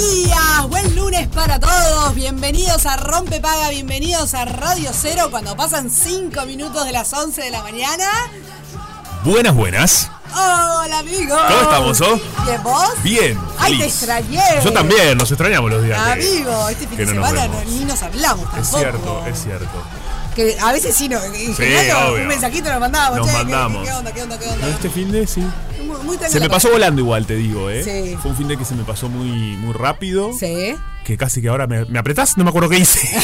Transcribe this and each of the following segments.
días, buen lunes para todos, bienvenidos a Rompe Paga, bienvenidos a Radio Cero cuando pasan 5 minutos de las 11 de la mañana. Buenas, buenas. Hola amigo. ¿Cómo estamos, oh? ¿Bien vos? Bien. Ay, te extrañé. Yo también, nos extrañamos los días. Amigo, este fin de no semana no- ni nos hablamos tampoco. Es cierto, es cierto. Que a veces sí, no, en general, obvio. un mensajito nos mandábamos. Nos che, ¿qué- mandamos. ¿qué, onda, qué onda, qué onda? No, este fin de sí. Muy, muy Se me pasó volando igual, te digo, ¿eh? Sí. Fue un fin de que se me pasó muy, muy rápido. Sí. Que casi que ahora me, ¿me apretás, no me acuerdo qué hice.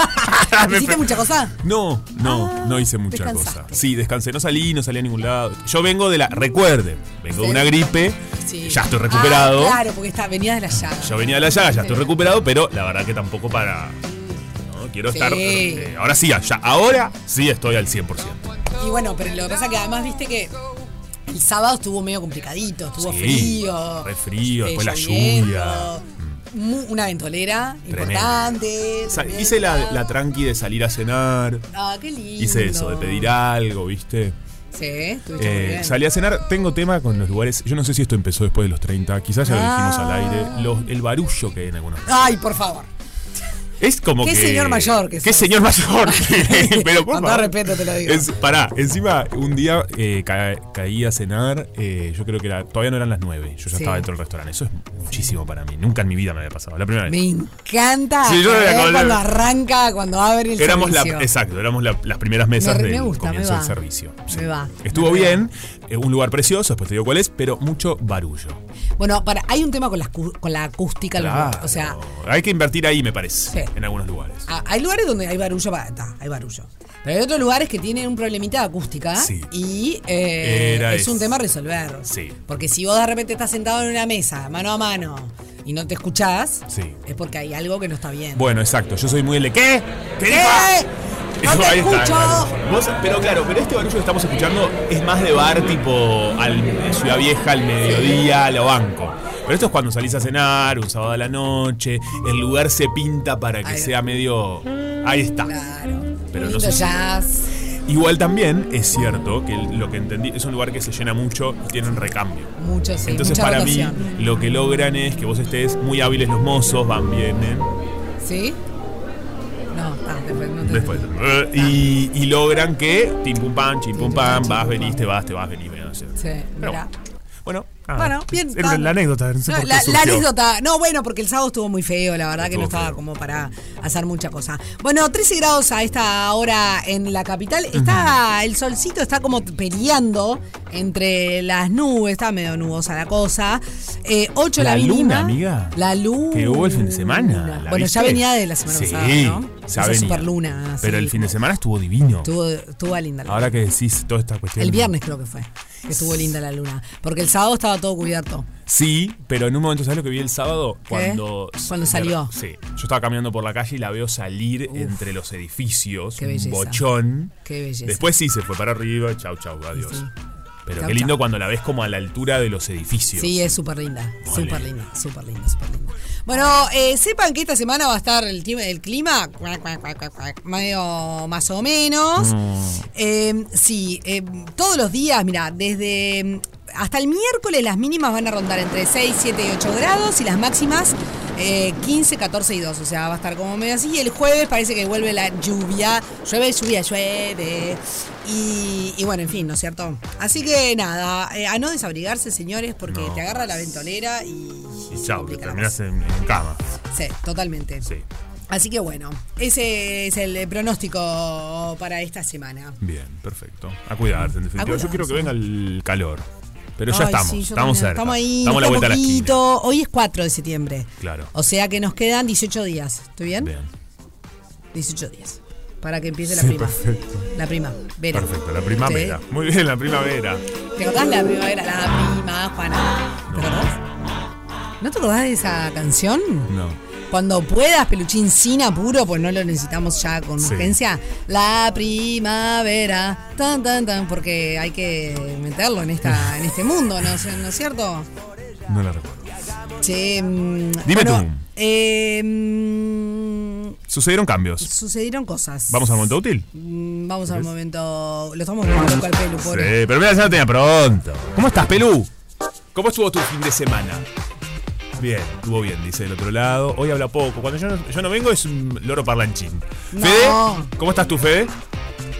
¿Hiciste mucha cosa? No, no, Ah, no hice mucha descansaste. cosa. Sí, descansé, no salí, no salí a ningún lado. Yo vengo de la, recuerden, vengo de una gripe, Sí. ya estoy recuperado. Ah, claro, porque está, venías de la llaga. Yo venía de la llaga, ya estoy recuperado, pero la verdad que tampoco para. Quiero Sí. estar. eh, ahora sí, ya, ahora sí estoy al 100%. Y bueno, pero lo que pasa es que además viste que el sábado estuvo medio complicadito, estuvo Sí, frío. re frío, eh, después la lluvia. Una ventolera Tremendo. importante. Hice la, la tranqui de salir a cenar. Ah, qué lindo. Hice eso, de pedir algo, ¿viste? Sí, Eh, bien. salí a cenar. Tengo tema con los lugares. Yo no sé si esto empezó después de los 30. Quizás ya lo dijimos Ah. al aire. Los- el barullo que hay en algunos. Ay, por favor. Es como Qué que. señor mayor que Qué sos. señor mayor. Pero Con todo respeto te lo digo. Es- pará, encima un día eh, ca- caí a cenar, eh, yo creo que era, todavía no eran las 9, yo ya Sí. estaba dentro del restaurante. Eso es muchísimo para mí, nunca en mi vida me había pasado, la primera vez. Me encanta Sí, yo me acordé. cuando arranca, cuando abre el Éramos la, servicio. exacto, éramos la- las primeras mesas Me- del me gusta, comienzo del servicio. Me va, Estuvo me bien, eh, un lugar precioso, después te digo cuál es, pero mucho barullo. Bueno, para, hay un tema con la, con la acústica. los. O sea, hay que invertir ahí, me parece, Sí. En algunos lugares. Ah, hay lugares donde hay barullo, está, hay barullo. Pero hay otros lugares que tienen un problemita de acústica Sí. y eh, Era es un tema a resolver. Sí. Porque si vos de repente estás sentado en una mesa, mano a mano, y no te escuchás, Sí. es porque hay algo que no está bien. Bueno, exacto, yo soy muy el de ¿qué? ¿Qué? ¿Qué? ¡No te está, escucho! claro. Vos- pero claro, pero este barullo que estamos escuchando es más de bar tipo al, en Ciudad Vieja al mediodía, lo banco. Pero esto es cuando salís a cenar, un sábado a la noche, el lugar se pinta para que sea medio... Ahí está. Claro. Pero no sé si- jazz. Igual también es cierto que lo que entendí es un lugar que se llena mucho y tienen recambio. Mucho, sí. Entonces mucha para mí lo que logran es que vos estés muy hábiles los mozos, van, vienen, ¿Sí? No, está, después no te Después. eh, Y, y logran que tim pum pam, chim pum pam, vas, venís, te vas, te vas, venís. venís, Sí, Pero mira. Bueno, ah, Bueno, bien. Era la anécdota, no sé No, la, anécdota. No, bueno, porque el sábado estuvo muy feo, la verdad que no estaba feo. como para hacer mucha cosa. Bueno, 13 grados a esta hora en la capital. Está, el solcito está como peleando entre las nubes, está medio nubosa la cosa. Eh, 8 la, La mínima. luna, amiga. La luna. Que hubo el fin de semana. ¿la Bueno, ya venía de la semana sí, pasada, ¿no? ya Esa venía. superluna, Pero sí. el fin de semana estuvo divino. Estuvo, estuvo linda la Ahora que decís toda esta cuestión. El viernes creo que fue, que estuvo linda la luna. Porque el sábado estaba todo cubierto. Sí, pero en un momento, ¿sabes lo que vi el sábado? Cuando. Cuando salió. Sí. Yo estaba caminando por la calle y la veo salir entre los edificios. Qué un belleza. bochón. Qué belleza. Después sí se fue para arriba. Chau, chau, adiós. Sí. Pero Chau, qué lindo chau. cuando la ves como a la altura de los edificios. Sí, es súper linda, súper linda, súper linda, súper linda. Bueno, eh, sepan que esta semana va a estar el, el clima medio más o menos. Eh, sí, eh, todos los días, mira, desde mm, hasta el miércoles las mínimas van a rondar entre 6, 7 y 8 grados y las máximas eh, 15, 14 y 2. O sea, va a estar como medio así. Y el jueves parece que vuelve la lluvia. Llueve, lluvia, llueve. Y, y bueno, en fin, ¿no es cierto? Así que nada, eh, a no desabrigarse, señores, porque No. te agarra la ventolera y. Y chau, te cosa. en, en cama. Sí, totalmente. Sí. Así que bueno, ese es el pronóstico para esta semana. Bien, perfecto. A cuidarse, en definitiva. A Yo quiero que venga el calor. Pero ya Ay, estamos, sí, estamos también. cerca. Estamos ahí, estamos a la vuelta queda de la esquina. poquito. Hoy es 4 de septiembre. Claro. O sea que nos quedan 18 días. ¿Estoy bien? Bien. 18 días. Para que empiece la Sí, prima. perfecto. La prima. Vera. Perfecto, la primavera. Sí. Muy bien, la primavera. ¿Te acordás la primavera? La prima, Juana. ¿Te acordás? ¿No te acordás de esa canción? No. Cuando puedas, peluchín sin apuro, pues no lo necesitamos ya con Sí. urgencia. La primavera, tan, tan, tan, porque hay que meterlo en esta, en este mundo, ¿no, es- ¿no es cierto? No la recuerdo. Che, mm, Dime bueno, tú. eh, mm, Sucedieron cambios. sucedieron cosas. ¿Vamos al momento útil? Mm, Vamos al momento. Lo estamos viendo loco al pelo, Sí, pobre. pero mira, ya lo tenía pronto. ¿Cómo estás, Pelú? ¿Cómo estuvo tu fin de semana? Bien, estuvo bien, dice del otro lado. Hoy habla poco. Cuando yo no, yo no vengo es un loro parlanchín. No. Fede, ¿cómo estás tú, Fede?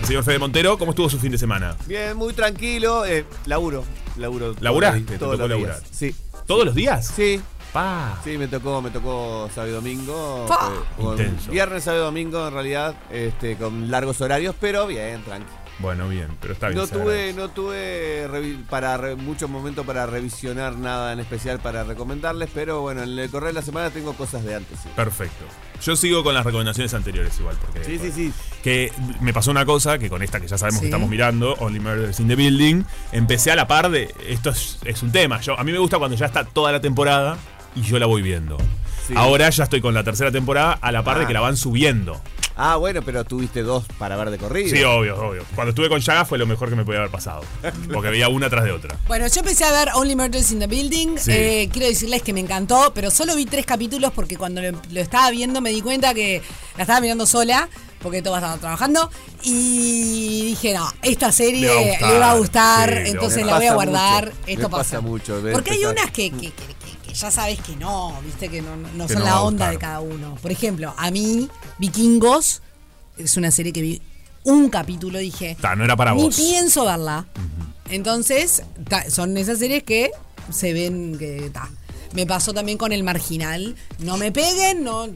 El señor Fede Montero, ¿cómo estuvo su fin de semana? Bien, muy tranquilo. Eh, laburo. Laburo. ¿Laburaste? ¿Te todos tocó los días. laburar? Sí. ¿Todos los días? Sí. Pa. Sí, me tocó, me tocó sábado y domingo. Pa. Fue- con Intenso. Viernes, sábado y domingo en realidad, este, con largos horarios, pero bien, tranqui. Bueno, bien, pero está bien. No tuve, no tuve para re- mucho momento para revisionar nada en especial para recomendarles, pero bueno, en el correo de la semana tengo cosas de antes. sí. Perfecto. Yo sigo con las recomendaciones anteriores igual, porque... Sí, sí, sí. Que me pasó una cosa que con esta que ya sabemos Sí. que estamos mirando, Only Murders in the Building, empecé a la par de. Esto es, es un tema. Yo, a mí me gusta cuando ya está toda la temporada y yo la voy viendo. Sí. Ahora ya estoy con la tercera temporada a la par de Ah. que la van subiendo. Ah, bueno, pero tuviste dos para ver de corrido. Sí, obvio, obvio. Cuando estuve con Yaga fue lo mejor que me podía haber pasado. Porque veía una tras de otra. Bueno, yo empecé a ver Only Murders in the Building. Sí. Eh, quiero decirles que me encantó, pero solo vi tres capítulos porque cuando lo, lo estaba viendo me di cuenta que la estaba mirando sola, porque todos estaban trabajando. Y dije, no, esta serie Le va a gustar, va a sí, entonces la voy a guardar. mucho, Esto me pasa. pasa mucho, Porque hay unas que, que- que- que- ya sabes que no, viste, que no, no Que son no la onda de cada uno. Por ejemplo, a mí, Vikingos, es una serie que vi un capítulo dije, Ta, no era para ni vos. pienso verla. Entonces, ta, son esas series que se ven que ta. Me pasó también con El Marginal. No me peguen, no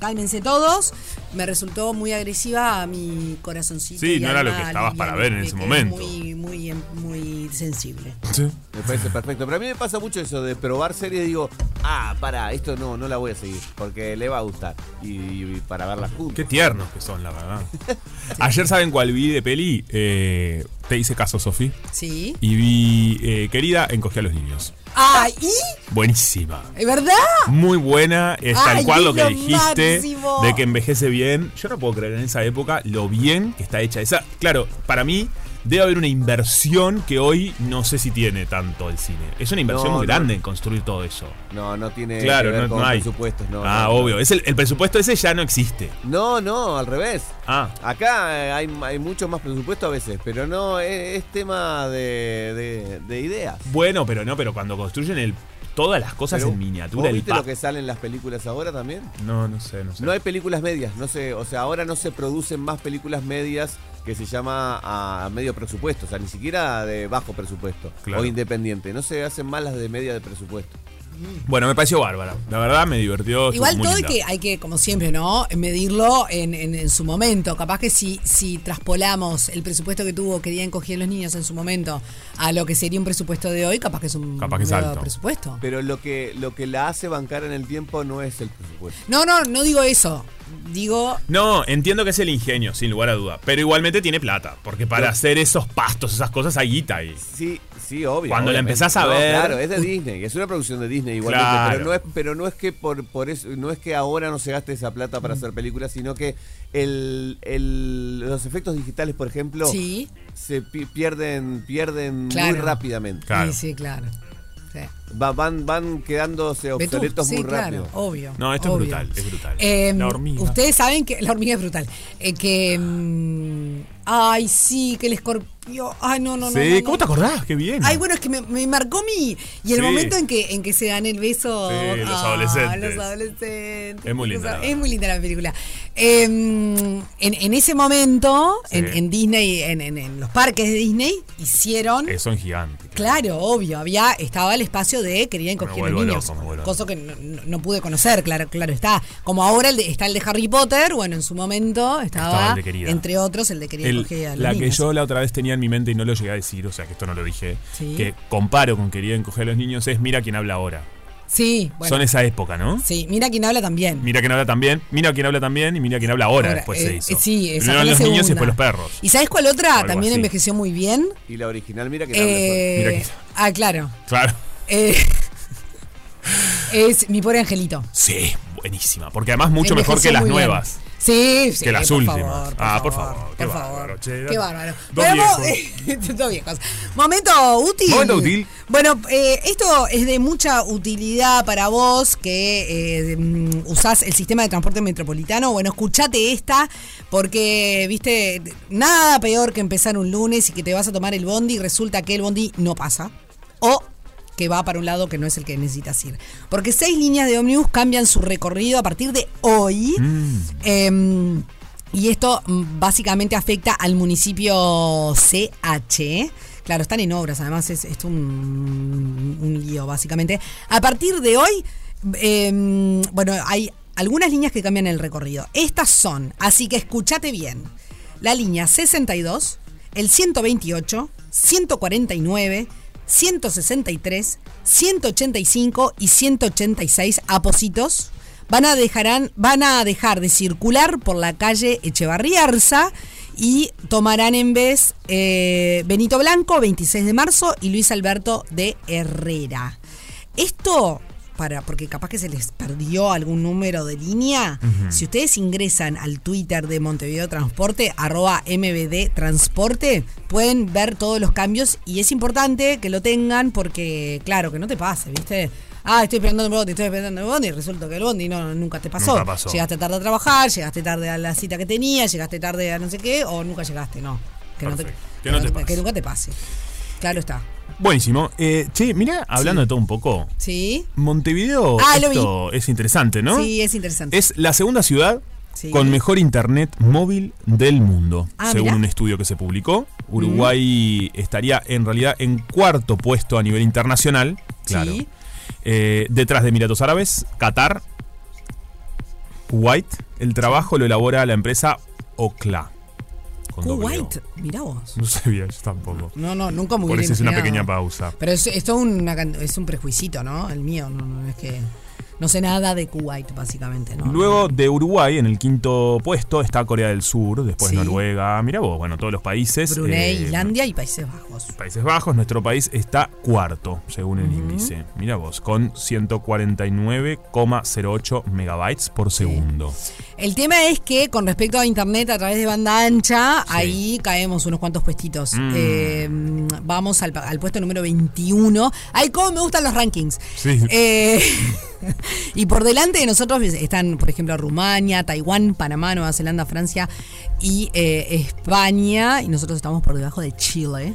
cálmense todos. Me resultó muy agresiva a mi corazoncito. Sí, y no era lo que estabas para ver en ese momento. Muy, muy, em- muy sensible. Sí. Me parece perfecto. Pero a mí me pasa mucho eso de probar series y digo, ah, para, esto no, no la voy a seguir, porque le va a gustar. Y, y para verla juntos. Qué tiernos que son, la verdad. Ayer, ¿saben cuál vi de peli? Eh, te hice caso, Sofi. ¿Sí? Y vi, eh, querida, encogí a los niños. ¡Ay! ¿y? Buenísima. ¿Es verdad? Muy buena, es tal cual lo que dijiste máximo. de que envejece bien. Yo no puedo creer en esa época lo bien que está hecha esa. Claro, para mí debe haber una inversión que hoy no sé si tiene tanto el cine. Es una inversión No, muy no. grande en construir todo eso. No, no tiene Claro, que ver no, con hay. presupuestos, no. ah, obvio. Es el, el presupuesto ese ya no existe. No, no, al revés. Ah, Acá eh, hay, hay mucho más presupuesto a veces, pero no, es, es tema de, de- de ideas. bueno, pero no, pero cuando construyen el todas las cosas Pero, en miniatura, ¿vos el viste pa- lo que sale en las películas ahora también? No, no sé, no sé. No hay películas medias, no sé, o sea, ahora no se producen más películas medias que se llama a medio presupuesto, o sea, ni siquiera de bajo presupuesto Claro. o independiente, no se hacen más las de media de presupuesto. Bueno, me pareció bárbara. La verdad me divirtió. Igual todo hay que, hay que, como siempre, ¿no? Medirlo en, en- en su momento. Capaz que si, si traspolamos el presupuesto que tuvo Querían coger los niños en su momento a lo que sería un presupuesto de hoy, capaz que es un Capaz que es alto. presupuesto. Pero lo que, lo que la hace bancar en el tiempo no es el presupuesto. No, no, no digo eso. Digo, No, entiendo que es el ingenio, sin lugar a duda. Pero igualmente tiene plata. Porque para hacer esos pastos, esas cosas, hay guita ahí. Sí, sí, obvio. Cuando la empezás a No, ver- Claro, es de Disney, es una producción de Disney igualmente. Claro. Pero, no es, pero no es que por, por eso, no es que ahora no se gaste esa plata para hacer películas, sino que el, el- los efectos digitales, por ejemplo, sí. se pi- pierden, pierden Claro. muy rápidamente. Claro. Sí, sí, claro. Sí. Va- van, van quedándose obsoletos sí, muy claro, rápido. obvio. No, esto obvio. es brutal, es brutal. Eh, la hormiga. Ustedes saben que la hormiga es brutal. Eh, que. mm, ay, sí, que el escorpión. Ay, no, no, no. sí, no, no. ¿cómo te acordás? Qué bien. Ay, bueno, es que me, me marcó mi. Y el Sí. momento en que, en que se dan el beso. Sí, los ah, adolescentes. Los adolescentes. Es muy linda Es muy linda la película. Eh, en, en ese momento, Sí. en, en Disney, en, en- en los parques de Disney, hicieron. Eh, son gigantes. Claro, obvio, había, estaba el espacio de querían coger vuelvo los niños. loco, cosa que no, pude conocer, claro, claro está. Como ahora el de- está el de Harry Potter, bueno, en su momento estaba, Estaba el de Querida. entre otros, el de quería El- coger a los la que yo la otra vez tenía en mi mente y no lo llegué a decir, o sea que esto no lo dije, Sí. que comparo con Quería encoger a los niños es Mira quién habla ahora. Sí, bueno. Son esa época, ¿no? Sí, mira quién habla también. Mira quién habla también, mira quién habla también y mira quién habla ahora, Ahora, después eh, se hizo. eh, sí, esa Primero los niños y después los perros. ¿Y sabes cuál otra? También así. envejeció muy bien. Y la original, mira que Eh, Mira que- ah, claro. Claro. Eh, es mi pobre angelito. Sí, buenísima. Porque además mucho mejor que las muy bien. nuevas. Sí, sí, Que las por últimas. favor, Ah, por favor, qué por bárbaro, favor. che. Qué bárbaro. Dos Bueno, viejos. dos viejos. Momento útil. Momento útil. Bueno, eh, esto es de mucha utilidad para vos que eh, mm, usás el sistema de transporte metropolitano. Bueno, escuchate esta porque, viste, nada peor que empezar un lunes y que te vas a tomar el bondi y resulta que el bondi no pasa. O que va para un lado que no es el que necesitas ir. Porque seis líneas de ómnibus cambian su recorrido a partir de hoy. Em, y esto mm, básicamente afecta al municipio CH. Claro, están en obras, además es, es un, un lío, básicamente. A partir de hoy, em, bueno, hay algunas líneas que cambian el recorrido. Estas son, así que escúchate bien. La línea 62, el 128, 149, 163, 185 y 186 apósitos van a, dejarán, van a dejar de circular por la calle Echevarría Arza y tomarán en vez eh, Benito Blanco, 26 de marzo, y Luis Alberto de Herrera. Esto, para, porque capaz que se les perdió algún número de línea, si ustedes ingresan al Twitter de Montevideo Transporte, arroba MBD Transporte, pueden ver todos los cambios y es importante que lo tengan porque, claro, que no te pase, ¿viste? Ah, estoy esperando el bondi, estoy esperando el bondi, y resulta que el bondi no, nunca te pasó. Nunca pasó. Llegaste tarde a trabajar, llegaste tarde a la cita que tenías, llegaste tarde a no sé qué, o nunca llegaste, no. Que, no te. Que no te pase. que nunca te pase. Claro está. Buenísimo. Eh, che, mira, hablando Sí. de todo un poco, ¿Sí? Montevideo Ah, esto es interesante, ¿no? Sí, es interesante. Es la segunda ciudad Sí. con mejor internet móvil del mundo, Ah, según mirá. un estudio que se publicó. Uruguay estaría en realidad en cuarto puesto a nivel internacional, claro. Sí. Eh, detrás de Emiratos Árabes, Qatar, Kuwait. El trabajo lo elabora la empresa Ocla. Kuwait, mirá vos. No sabía yo tampoco. No, no, nunca me Por eso es una pequeña pausa. Pero es, una es un prejuicito, ¿no? El mío, no, no es que. No sé nada de Kuwait, básicamente, ¿no? Luego de Uruguay, en el quinto puesto, está Corea del Sur, después Sí. Noruega, mira vos, bueno, todos los países. Brunei, eh, Islandia y Países Bajos. Países Bajos, nuestro país está cuarto, según el índice. Mira vos, con 149,08 megabytes por segundo. El tema es que con respecto a internet a través de banda ancha, ahí caemos unos cuantos puestitos. Mm. Eh, vamos al, al puesto número 21. Ay, cómo me gustan los rankings. Sí. Eh, y por delante de nosotros están, por ejemplo, Rumania, Taiwán, Panamá, Nueva Zelanda, Francia y eh, España. Y nosotros estamos por debajo de Chile,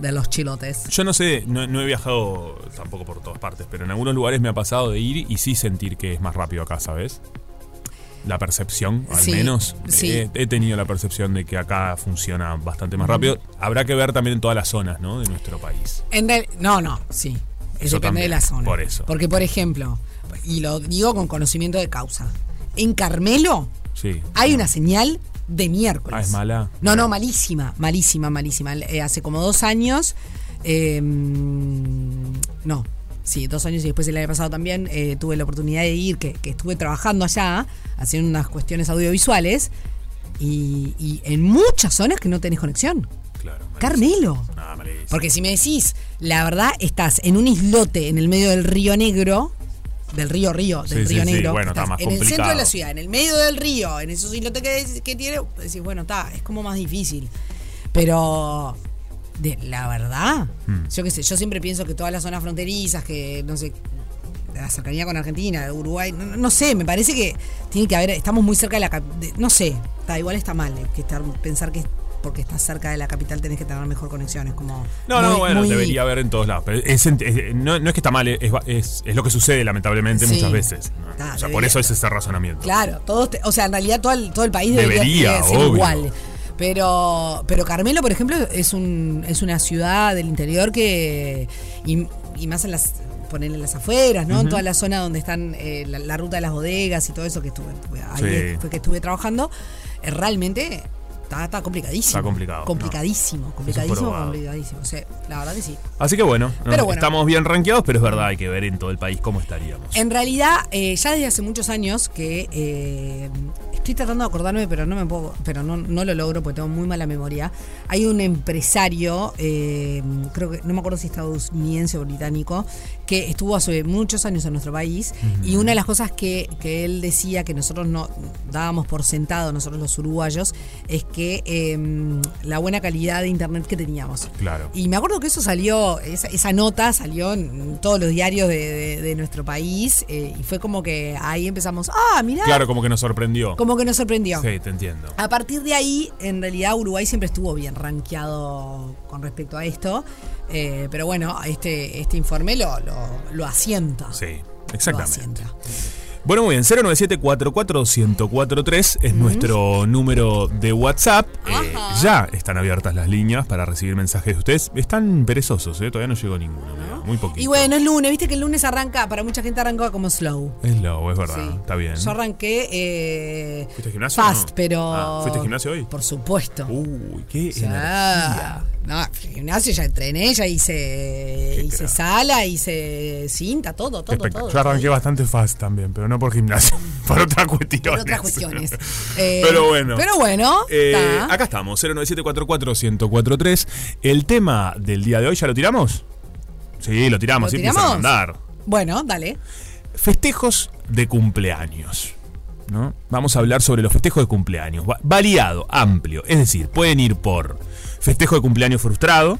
de los chilotes. Yo no sé, no, no he viajado tampoco por todas partes, pero en algunos lugares me ha pasado de ir y sí sentir que es más rápido acá, ¿sabes? La percepción, al Sí, menos. sí. He, he tenido la percepción de que acá funciona bastante más rápido. Habrá que ver también en todas las zonas, ¿no? De nuestro país. En no, no, sí. Eso depende también, de la zona. por eso. Porque, por ejemplo, y lo digo con conocimiento de causa, en Carmelo Sí. hay una señal de miércoles. Ah, es mala. No, no, malísima, malísima, malísima. Eh, hace como dos años, eh, no, Sí, dos años y después el año pasado también eh, tuve la oportunidad de ir, que, que estuve trabajando allá, haciendo unas cuestiones audiovisuales, y, y en muchas zonas que no tenés conexión. Claro. Carmelo. Ah. Porque si me decís, la verdad, estás en un islote en el medio del río Negro, del río Río, del Sí, sí, río sí, Negro, bueno, está más en el centro de la ciudad, en el medio del río, en esos islotes que, que tiene, decís, bueno, está, es como más difícil. Pero, de, la verdad, Hmm. yo qué sé, yo siempre pienso que todas las zonas fronterizas, que no sé, la cercanía con Argentina, Uruguay, no, no sé, me parece que tiene que haber, estamos muy cerca de la de- no sé, está igual está mal eh, que estar, pensar que porque estás cerca de la capital tenés que tener mejor conexión, es como No, no, bueno, muy- debería haber en todos lados. Pero es- es- no, no es que está mal, es, es- es lo que sucede lamentablemente Sí. muchas veces. ¿no? Está, o sea, por eso es ese razonamiento. Claro, todos, te- o sea, en realidad todo el, todo el país debería, Debería, debería ser obvio. igual. Pero, pero Carmelo, por ejemplo, es un es una ciudad del interior que y, y más en las ponerle las afueras, ¿no? En toda la zona donde están eh, la, la ruta de las bodegas y todo eso que estuve, ahí Sí. fue que estuve trabajando, eh, realmente está, está complicadísimo. Está complicado, Complicadísimo, complicadísimo, complicadísimo. O sea, la verdad que sí. Así que bueno, no, bueno. estamos bien rankeados, pero es verdad, hay que ver en todo el país cómo estaríamos. En realidad, eh, ya desde hace muchos años que eh, estoy tratando de acordarme, pero no me puedo, pero no, no lo logro porque tengo muy mala memoria. Hay un empresario, eh, creo que no me acuerdo si estadounidense o británico, que estuvo hace muchos años en nuestro país y una de las cosas que, que él decía que nosotros no dábamos por sentado, nosotros los uruguayos, es que eh, la buena calidad de internet que teníamos. Claro. Y me acuerdo que eso salió, esa, esa nota salió en todos los diarios de, de- de nuestro país eh, y fue como que ahí empezamos, ah, mirá, Claro, como que nos sorprendió. como que nos sorprendió. Sí, te entiendo. A partir de ahí, en realidad Uruguay siempre estuvo bien rankeado con respecto a esto, eh, pero bueno, este, este informe lo, lo, lo asienta. Sí, Lo exactamente. asienta. Bueno, muy bien, 097-44-1043 es nuestro número de WhatsApp. Eh, ya están abiertas las líneas para recibir mensajes de ustedes. Están perezosos, ¿eh? todavía no llegó ninguno, muy poquito. Y bueno, es lunes, viste que el lunes arranca, para mucha gente arranca como slow. Es low, es verdad, Sí. está bien. Yo arranqué eh, ¿Fuiste al gimnasio fast, no? pero. Ah, ¿fuiste al gimnasio hoy? Por supuesto. Uy, qué O sea, energía. No, gimnasio ya entrené, ya hice, hice sala, hice cinta, todo, todo, Espect- todo. Yo arranqué bastante fast también, pero no por gimnasio, por otras cuestiones. Por otras cuestiones. Eh, pero bueno. Pero bueno, Eh, acá estamos, 09744-1043. El tema del día de hoy, ¿ya lo tiramos? Sí, lo tiramos, ¿Lo sí empieza a tiramos? mandar. Bueno, dale. Festejos de cumpleaños. ¿no? Vamos a hablar sobre los festejos de cumpleaños. Va- Variado, amplio. Es decir, pueden ir por festejo de cumpleaños frustrado.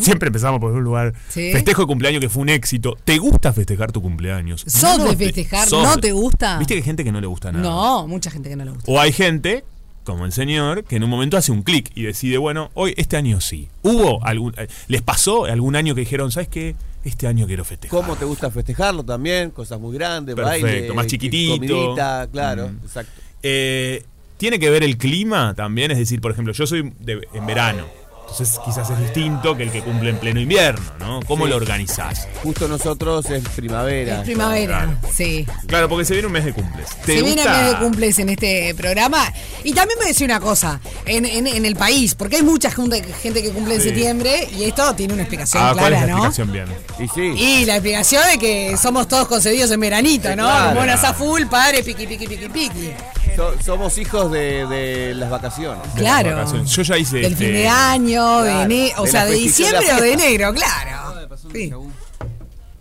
Siempre empezamos por un lugar. Mm. Sí. Festejo de cumpleaños que fue un éxito. ¿Te gusta festejar tu cumpleaños? ¿Sos No de te- festejar? sos ¿No te gusta? Viste que hay gente que no le gusta nada. No, mucha gente que no le gusta. O hay gente, como el señor, que en un momento hace un clic y decide, bueno, hoy, este año sí. ¿Hubo algún. eh, ¿Les pasó algún año que dijeron, ¿sabes qué? Este año quiero festejar. ¿Cómo te gusta festejarlo también? Cosas muy grandes, Perfecto, baile, más chiquitito. comidita, claro, Mm. exacto. Eh, Tiene que ver el clima también, es decir, por ejemplo, yo soy de- en verano. Entonces quizás es distinto que el que cumple en pleno invierno, ¿no? ¿Cómo Sí. lo organizás? Justo nosotros es primavera. Es primavera, Claro. sí. Claro, porque se viene un mes de cumples. ¿Te Se viene gusta? mes de cumples en este programa. Y también me decía una cosa, en, en- en el país, porque hay mucha gente, gente que cumple en septiembre y esto tiene una explicación Ah, ¿cuál es clara, la ¿no? explicación bien? Y sí. Y la explicación de que somos todos concebidos en veranito, ¿no? claro. Monas a full, padre, piqui, piqui, piqui, piqui. So- somos hijos de, de las vacaciones. De las Claro. vacaciones. Yo ya hice. Del fin este, de año, de Claro, enero, o de sea, de de diciembre o de enero, claro. pasó un Sí.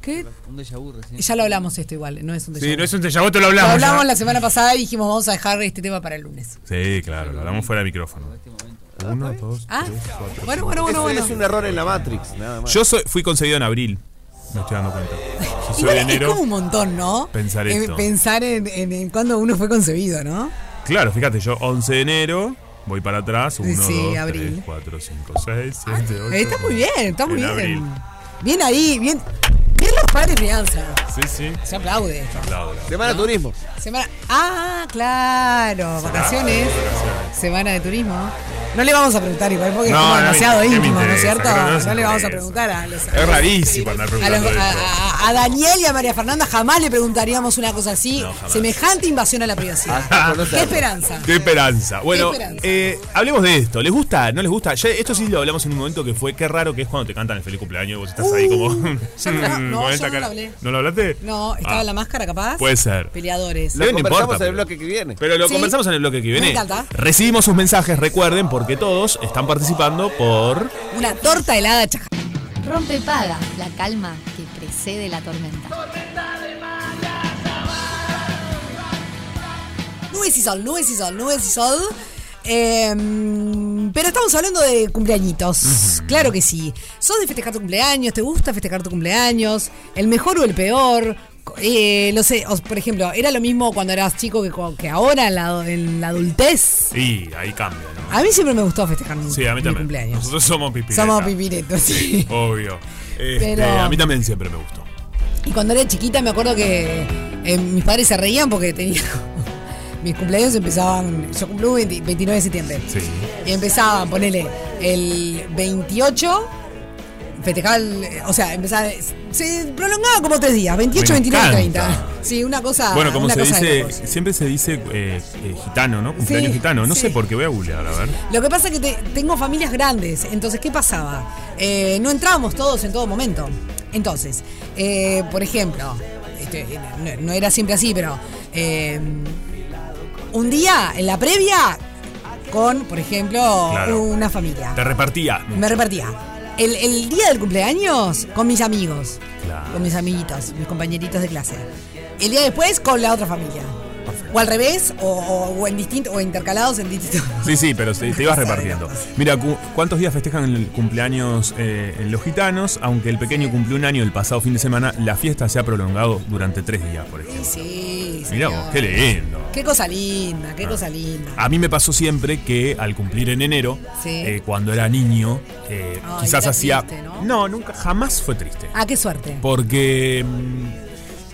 ¿Qué? Un déjà vu recién. Ya lo hablamos esto igual, no es un déjà Sí, vu. no es un déjà vu, te lo Lo hablamos. hablamos ya. la semana pasada y dijimos vamos a dejar este tema para el lunes. Sí, claro, lo hablamos fuera de micrófono. Uno, dos, Ah, tres, cuatro. bueno, bueno, Es, bueno, bueno. es un error en la Matrix, nada más. Yo soy, fui concebido en abril. Me estoy dando cuenta. Yo soy de es enero. como un montón, ¿no? Pensar En- esto. pensar en, en, en cuándo uno fue concebido, ¿no? Claro, fíjate, yo 11 de enero, voy para atrás, 1, Sí, 2, abril. 3, 4, 5, 6, 7, 8. Está muy bien, está muy en bien. abril. Bien ahí, bien. Bien los padres crianza. Sí, sí. Se aplaude. Aplaudo. Semana turismo. Semana. Ah, claro. Vacaciones. Vacaciones. Semana de turismo. No le vamos a preguntar igual porque No, es como no demasiado ¿qué me íntimo, ¿no es cierto? No, le vamos a preguntar a los. Es rarísimo andar a, preguntando los- a- esto. a- a Daniel y a María Fernanda jamás le preguntaríamos una cosa así. Semejante invasión a la privacidad. Ah, Qué esperanza. Qué esperanza. Bueno, esperanza. eh, hablemos de esto. ¿Les gusta? ¿No les gusta? Ya, esto sí lo hablamos en un momento que fue qué raro que es cuando te cantan el feliz cumpleaños y vos estás ahí como. Uh, no- yo no lo hablé. ¿No lo hablaste? No, estaba Ah, la máscara capaz. Puede ser. Peleadores. Lo conversamos importa, en el pero- bloque que viene. Pero lo conversamos en el bloque que viene. Me encanta. Recibimos sus mensajes, recuerden, porque todos están participando por. Una torta helada chaja. Rompe paga, la calma que precede la tormenta. Nubes y sol, nubes y sol, nubes y sol. Eh, pero estamos hablando de cumpleañitos. Claro que sí. ¿Sos de festejar tu cumpleaños? ¿Te gusta festejar tu cumpleaños? ¿El mejor o el peor? Eh, no sé, o- por ejemplo, ¿era lo mismo cuando eras chico que, ahora en la, en la adultez? Y ahí cambia, ¿no? A mí siempre me gustó festejar mi, Sí, a mí mi también. cumpleaños. Nosotros somos pipiretas. Somos pipiretos, sí. Obvio. Este, Pero- A mí también siempre me gustó. Y cuando era chiquita me acuerdo que eh, mis padres se reían porque tenía... mis cumpleaños empezaban... Yo cumplo 20 29 de septiembre. Sí. Y empezaban, ponele, el 28, festejaba, el- o sea, empezaba, se prolongaba como tres días, 28, Me 29, encanta. 30. Sí, una cosa. Bueno, como se dice, siempre se dice eh, eh, gitano, ¿no? Cumpleaños Sí, gitano. No sí. sé por qué voy a googlear, a ver. Lo que pasa es que te- tengo familias grandes, entonces, ¿qué pasaba? Eh, no entrábamos todos en todo momento. Entonces, eh, por ejemplo, este, no, no era siempre así, pero un día en la previa con, por ejemplo, Claro. una familia. Te repartía. Me repartía. El, el día del cumpleaños con mis amigos, con mis amiguitos, mis compañeritos de clase. El día después con la otra familia. O al revés, o, en distinto, o intercalados en distintos. Sí, sí, pero te, te ibas repartiendo. Mira, cu- ¿cuántos días festejan el cumpleaños eh, los gitanos? Aunque el pequeño cumplió un año el pasado fin de semana, la fiesta se ha prolongado durante tres días, por ejemplo. Sí, Mirá señor. vos, qué lindo. Qué cosa linda, qué cosa linda. A mí me pasó siempre que al cumplir en enero, Sí. eh, cuando era niño, eh, quizás hacía... triste, ¿no? nunca, jamás fue triste. Ah, qué suerte. Porque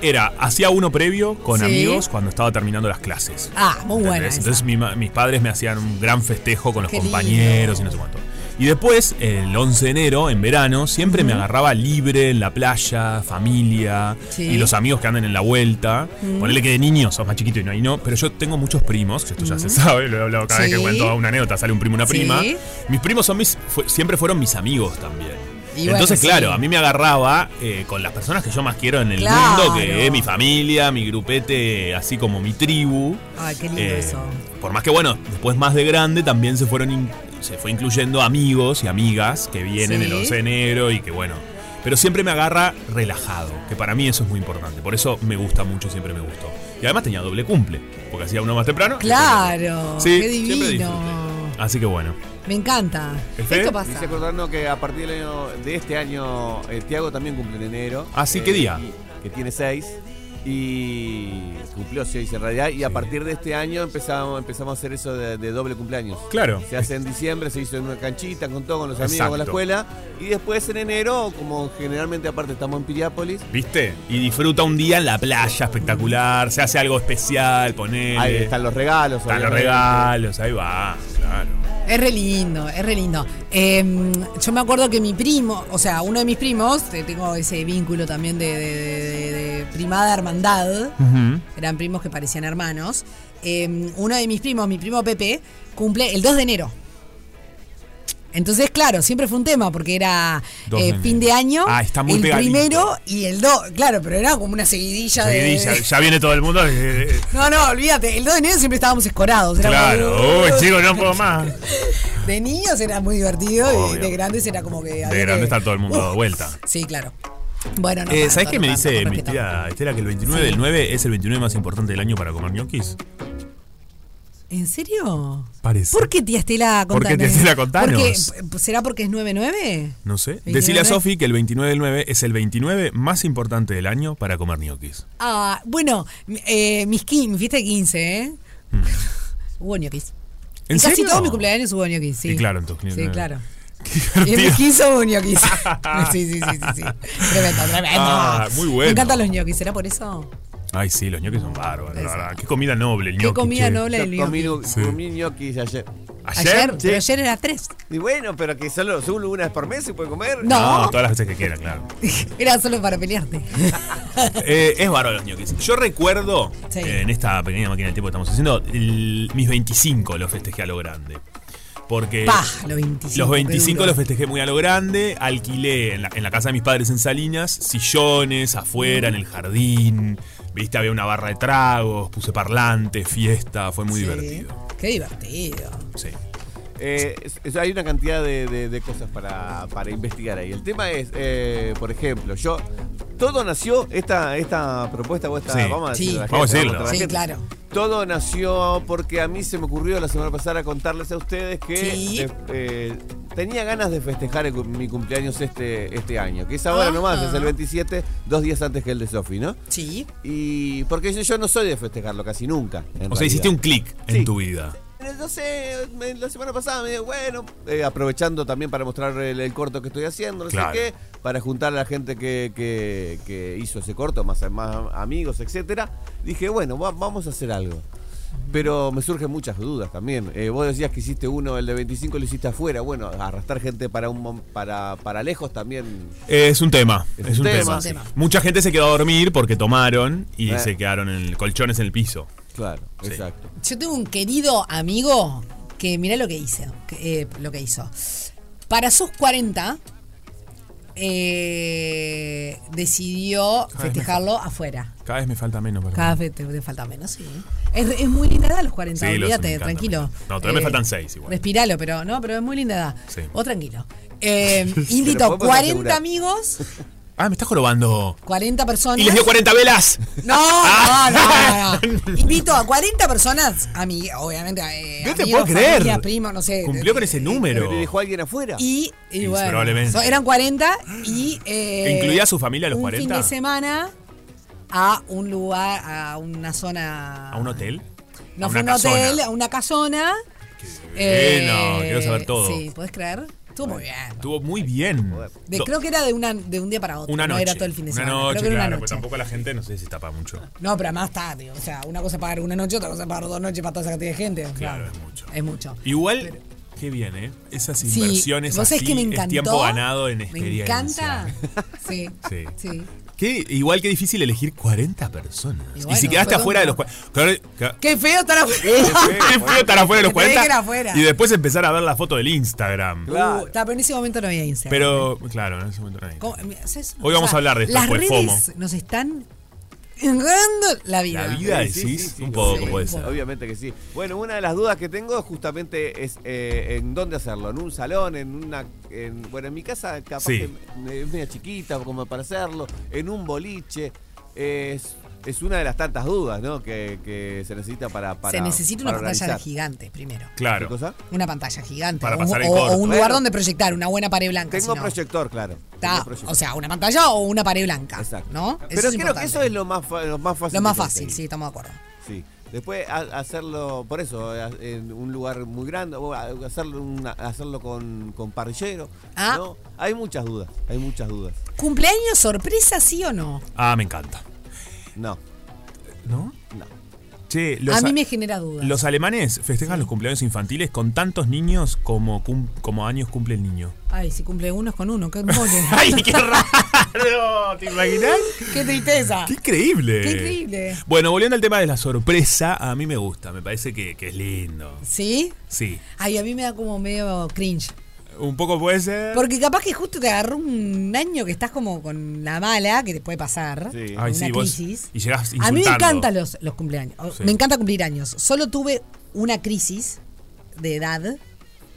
era, hacía uno previo con Sí. amigos cuando estaba terminando las clases. Ah, muy buena. Entonces mi mis padres me hacían un gran festejo con los Qué compañeros lindo. y no sé cuánto. Y después, el 11 de enero, en verano, siempre me agarraba libre en la playa, familia, Sí. y los amigos que andan en la vuelta. Ponele que de niño sos más chiquito y no, y no, pero yo tengo muchos primos, esto ya se sabe, lo he hablado cada vez que cuento una anécdota, sale un primo, una prima. Mis primos son mis, fue- siempre fueron mis amigos también. Y bueno, Entonces, sí. claro, a mí me agarraba eh, con las personas que yo más quiero en el Claro. mundo, que es mi familia, mi grupete, así como mi tribu. Ay, qué lindo Eh, eso. Por más que bueno, después más de grande también se fueron se fue incluyendo amigos y amigas que vienen Sí. el 11 de enero y que bueno. Pero siempre me agarra relajado, que para mí eso es muy importante. Por eso me gusta mucho, siempre me gustó. Y además tenía doble cumple, porque hacía uno más temprano. Claro. Sí, qué divino. Así que bueno. Me encanta. ¿Efe? Esto pasa. hice acordarnos que a partir del año, de este año, eh, Tiago también cumple en enero. Ah, sí, ¿qué día? y- Que tiene seis. Y cumplió seis en realidad. Y a partir de este año empezamos, empezamos a hacer eso de, de doble cumpleaños. Claro. Se hace en diciembre, se hizo en una canchita con todo, con los amigos, Exacto. con la escuela. Y después en enero, como generalmente aparte estamos en Piriápolis, ¿Viste? Y disfruta un día en la playa espectacular, se hace algo especial, ponele. ahí están los regalos. Están los regalos, ahí va, claro. Es re lindo, es re lindo. Eh, yo me acuerdo que mi primo, o sea, uno de mis primos, te- tengo ese vínculo también de, de- de- de primada hermandad, eran primos que parecían hermanos. Eh, uno de mis primos, mi primo Pepe, cumple el 2 de enero. Entonces, claro, siempre fue un tema porque era 2 de eh, fin de año, Ah, está muy el pegadito. primero y el 2, claro, pero era como una seguidilla de... Ya viene todo el mundo. eh, No, no, olvídate, el 2 de enero siempre estábamos escorados. era Claro, uy, chicos, no puedo más. De niños era muy divertido y de grandes era como que. De grande que- está todo el mundo Uf. dado vuelta. Sí, claro. Bueno, no. Eh, ¿Sabes qué me dice mi tía Estela? Que el 29 del 9 es el 29 más importante del año para comer ñoquis. ¿En serio? Parece. ¿Por qué tía Estela ¿Por qué, contanos? tía Estela, contanos? Porque- ¿Será porque es 9-9? No sé. 29. Decile a Sofi que el 29 del 9 es el 29 más importante del año para comer ñoquis. Ah, bueno, eh, mis mi fiesta de 15, ¿eh? Hubo ñoquis. Mm. ¿En Y casi todos mis cumpleaños hubo ñoquis, sí. Y claro, en tus Sí, claro. Qué Y mis. 15 hubo ñoquis. sí, sí, sí, sí, sí. Tremendo, tremendo. Ah, muy bueno. Me encantan los ñoquis, ¿será por eso? Ay, sí, los ñoquis son bárbaros, la verdad. Qué comida noble el Qué ñoqui. comida che. noble el ñoqui. Comí ñoquis ayer. ¿Ayer? Ayer, Sí. pero ayer era tres. Y bueno, pero que solo, solo una vez por mes se puede comer. No. todas las veces que quiera, claro. Era solo para pelearte. Eh, es bárbaro los ñoquis. Yo recuerdo, Sí. eh, en esta pequeña máquina del tiempo que estamos haciendo, el- mis 25 los festejé a lo grande. Porque Pa, los 25. los qué 25 duro. los festejé muy a lo grande. Alquilé en la, en la casa de mis padres en Salinas, sillones afuera, en el jardín. Viste, había una barra de tragos, puse parlantes, fiesta, fue muy Sí. divertido. Qué divertido. Sí. Eh, es- es- hay una cantidad de, de- de cosas para, para investigar ahí. El tema es, eh, por ejemplo, yo. Todo nació, esta, esta propuesta o esta. Sí. Vamos a decirlo a la Vamos a gente, decirlo. a la Sí, gente. claro. Todo nació porque a mí se me ocurrió la semana pasada contarles a ustedes que Sí. eh, eh, tenía ganas de festejar el mi cumpleaños este, este año, que es ahora Ah. nomás, es el 27, dos días antes que el de Sofi, ¿no? Sí. Y porque yo, yo no soy de festejarlo casi nunca. O sea, hiciste un clic en tu vida. Eh, No sé, la semana pasada me dijo, bueno, eh, aprovechando también para mostrar el, el corto que estoy haciendo, no Claro. sé qué, para juntar a la gente que, que- que hizo ese corto, más, más amigos, etcétera. Dije, bueno, va- vamos a hacer algo. Pero me surgen muchas dudas también. Eh, vos decías que hiciste uno, el de 25 lo hiciste afuera. Bueno, arrastrar gente para un para, para lejos también. Es un tema, Es es, un tema. tema. Es un tema. Mucha gente se quedó a dormir porque tomaron y Eh. se quedaron en colchones en el piso. Claro, Sí. exacto. Yo tengo un querido amigo que mirá lo que hice, que, eh, lo que hizo. Para sus 40 eh, decidió festejarlo afuera. Cada vez me falta menos, perdón. Cada vez te, te falta menos, sí. Es, es muy linda edad los 40, Sí, olvídate, tranquilo. No, todavía me faltan seis igual. Respiralo, pero no, pero es muy linda edad. Sí. Vos tranquilo. Eh, podemos 40 asegurar. amigos, Ah, me estás jorobando. 40 personas. Y les dio 40 velas. No, no, no, no. Invito a 40 personas, a mi, obviamente, eh, No te amigos, puedo creer. familia, primos, no sé. Cumplió con ese ¿Pero número. le dejó a alguien afuera? Y, y Y bueno, probablemente. so- eran 40 y... eh, ¿Incluía a su familia a los un 40? fin de semana a un lugar, a una zona... ¿A un hotel? No ¿A fue un casona? hotel, a una casona. Eh, bueno, quiero saber todo. Sí, ¿puedes creer? Estuvo muy bien. Estuvo muy bien. De- creo que era de, una, de un día para otro. una no noche. era todo el fin de semana. Una noche, creo que era claro, una noche. tampoco la gente no sé si tapa mucho. No, pero además está, tío. O sea, una cosa es pagar una noche, otra cosa es pagar dos noches para toda esa cantidad de gente. Claro, es mucho. Es mucho. Igual, qué bien, ¿eh? Esas Sí, inversiones vos así sabés que me encantó. es tiempo ganado en Me experiencia. encanta. Sí. Sí. Sí. Qué- igual que difícil elegir 40 personas. Y Y, bueno, si quedaste afuera de los como- 40. Qué feo estar afuera. Qué feo estar afuera de los Que te dejen 40. afuera. Y después empezar a ver la foto del Instagram. Claro. Uh, está, pero en ese momento no había Instagram. Pero, claro, en ese momento no ¿sabes una Hoy vamos cosa? a hablar de esto, Las después redes FOMO. nos están la vida. La vida, Sí, sí, decís, sí, sí, un poco sí, puede ser. Obviamente que sí. Bueno, una de las dudas que tengo justamente es eh, en dónde hacerlo. ¿En un salón? ¿En una.? en- bueno, en mi casa capaz Sí. que es media chiquita como para hacerlo. ¿En un boliche? Es, es una de las tantas dudas, ¿no? Que, que se necesita para. para Se necesita una pantalla gigante primero. ¿Qué Claro. cosa? Una pantalla gigante. Para o, un- pasar el o- o corto. un lugar donde proyectar, una buena pared blanca. Tengo si no. proyector, claro. Tengo proyector. o sea, una pantalla o una pared blanca. Exacto. ¿No? Pero Eso es creo que eso es lo más, lo más fácil. Lo más fácil, sí, estamos de acuerdo. Sí. Después hacerlo, por eso, a- en un lugar muy grande, o a- hacerlo, una- hacerlo con, con parrillero. Ah. ¿no? Hay muchas dudas, hay muchas dudas. ¿Cumpleaños sorpresa, sí o no? Ah, me encanta. No, ¿No? no. Che, los, a mí me genera dudas. los alemanes festejan los cumpleaños infantiles con tantos niños como, cum- como años cumple el niño. Ay, si cumple uno es con uno, qué mole. ¡Ay, qué raro! ¿Te imaginas? ¡Qué tristeza! ¡Qué increíble! ¡Qué increíble! Bueno, volviendo al tema de la sorpresa, a mí me gusta, me parece que, que es lindo. ¿Sí? Sí. Ay, a mí me da como medio cringe. Un poco puede ser. Porque capaz que justo te agarró un año que estás como con la mala, que te puede pasar. Sí. Ay, una sí, vos- crisis. y llegás A mí me encantan los, los cumpleaños. Sí. Me encanta cumplir años. Solo tuve una crisis de edad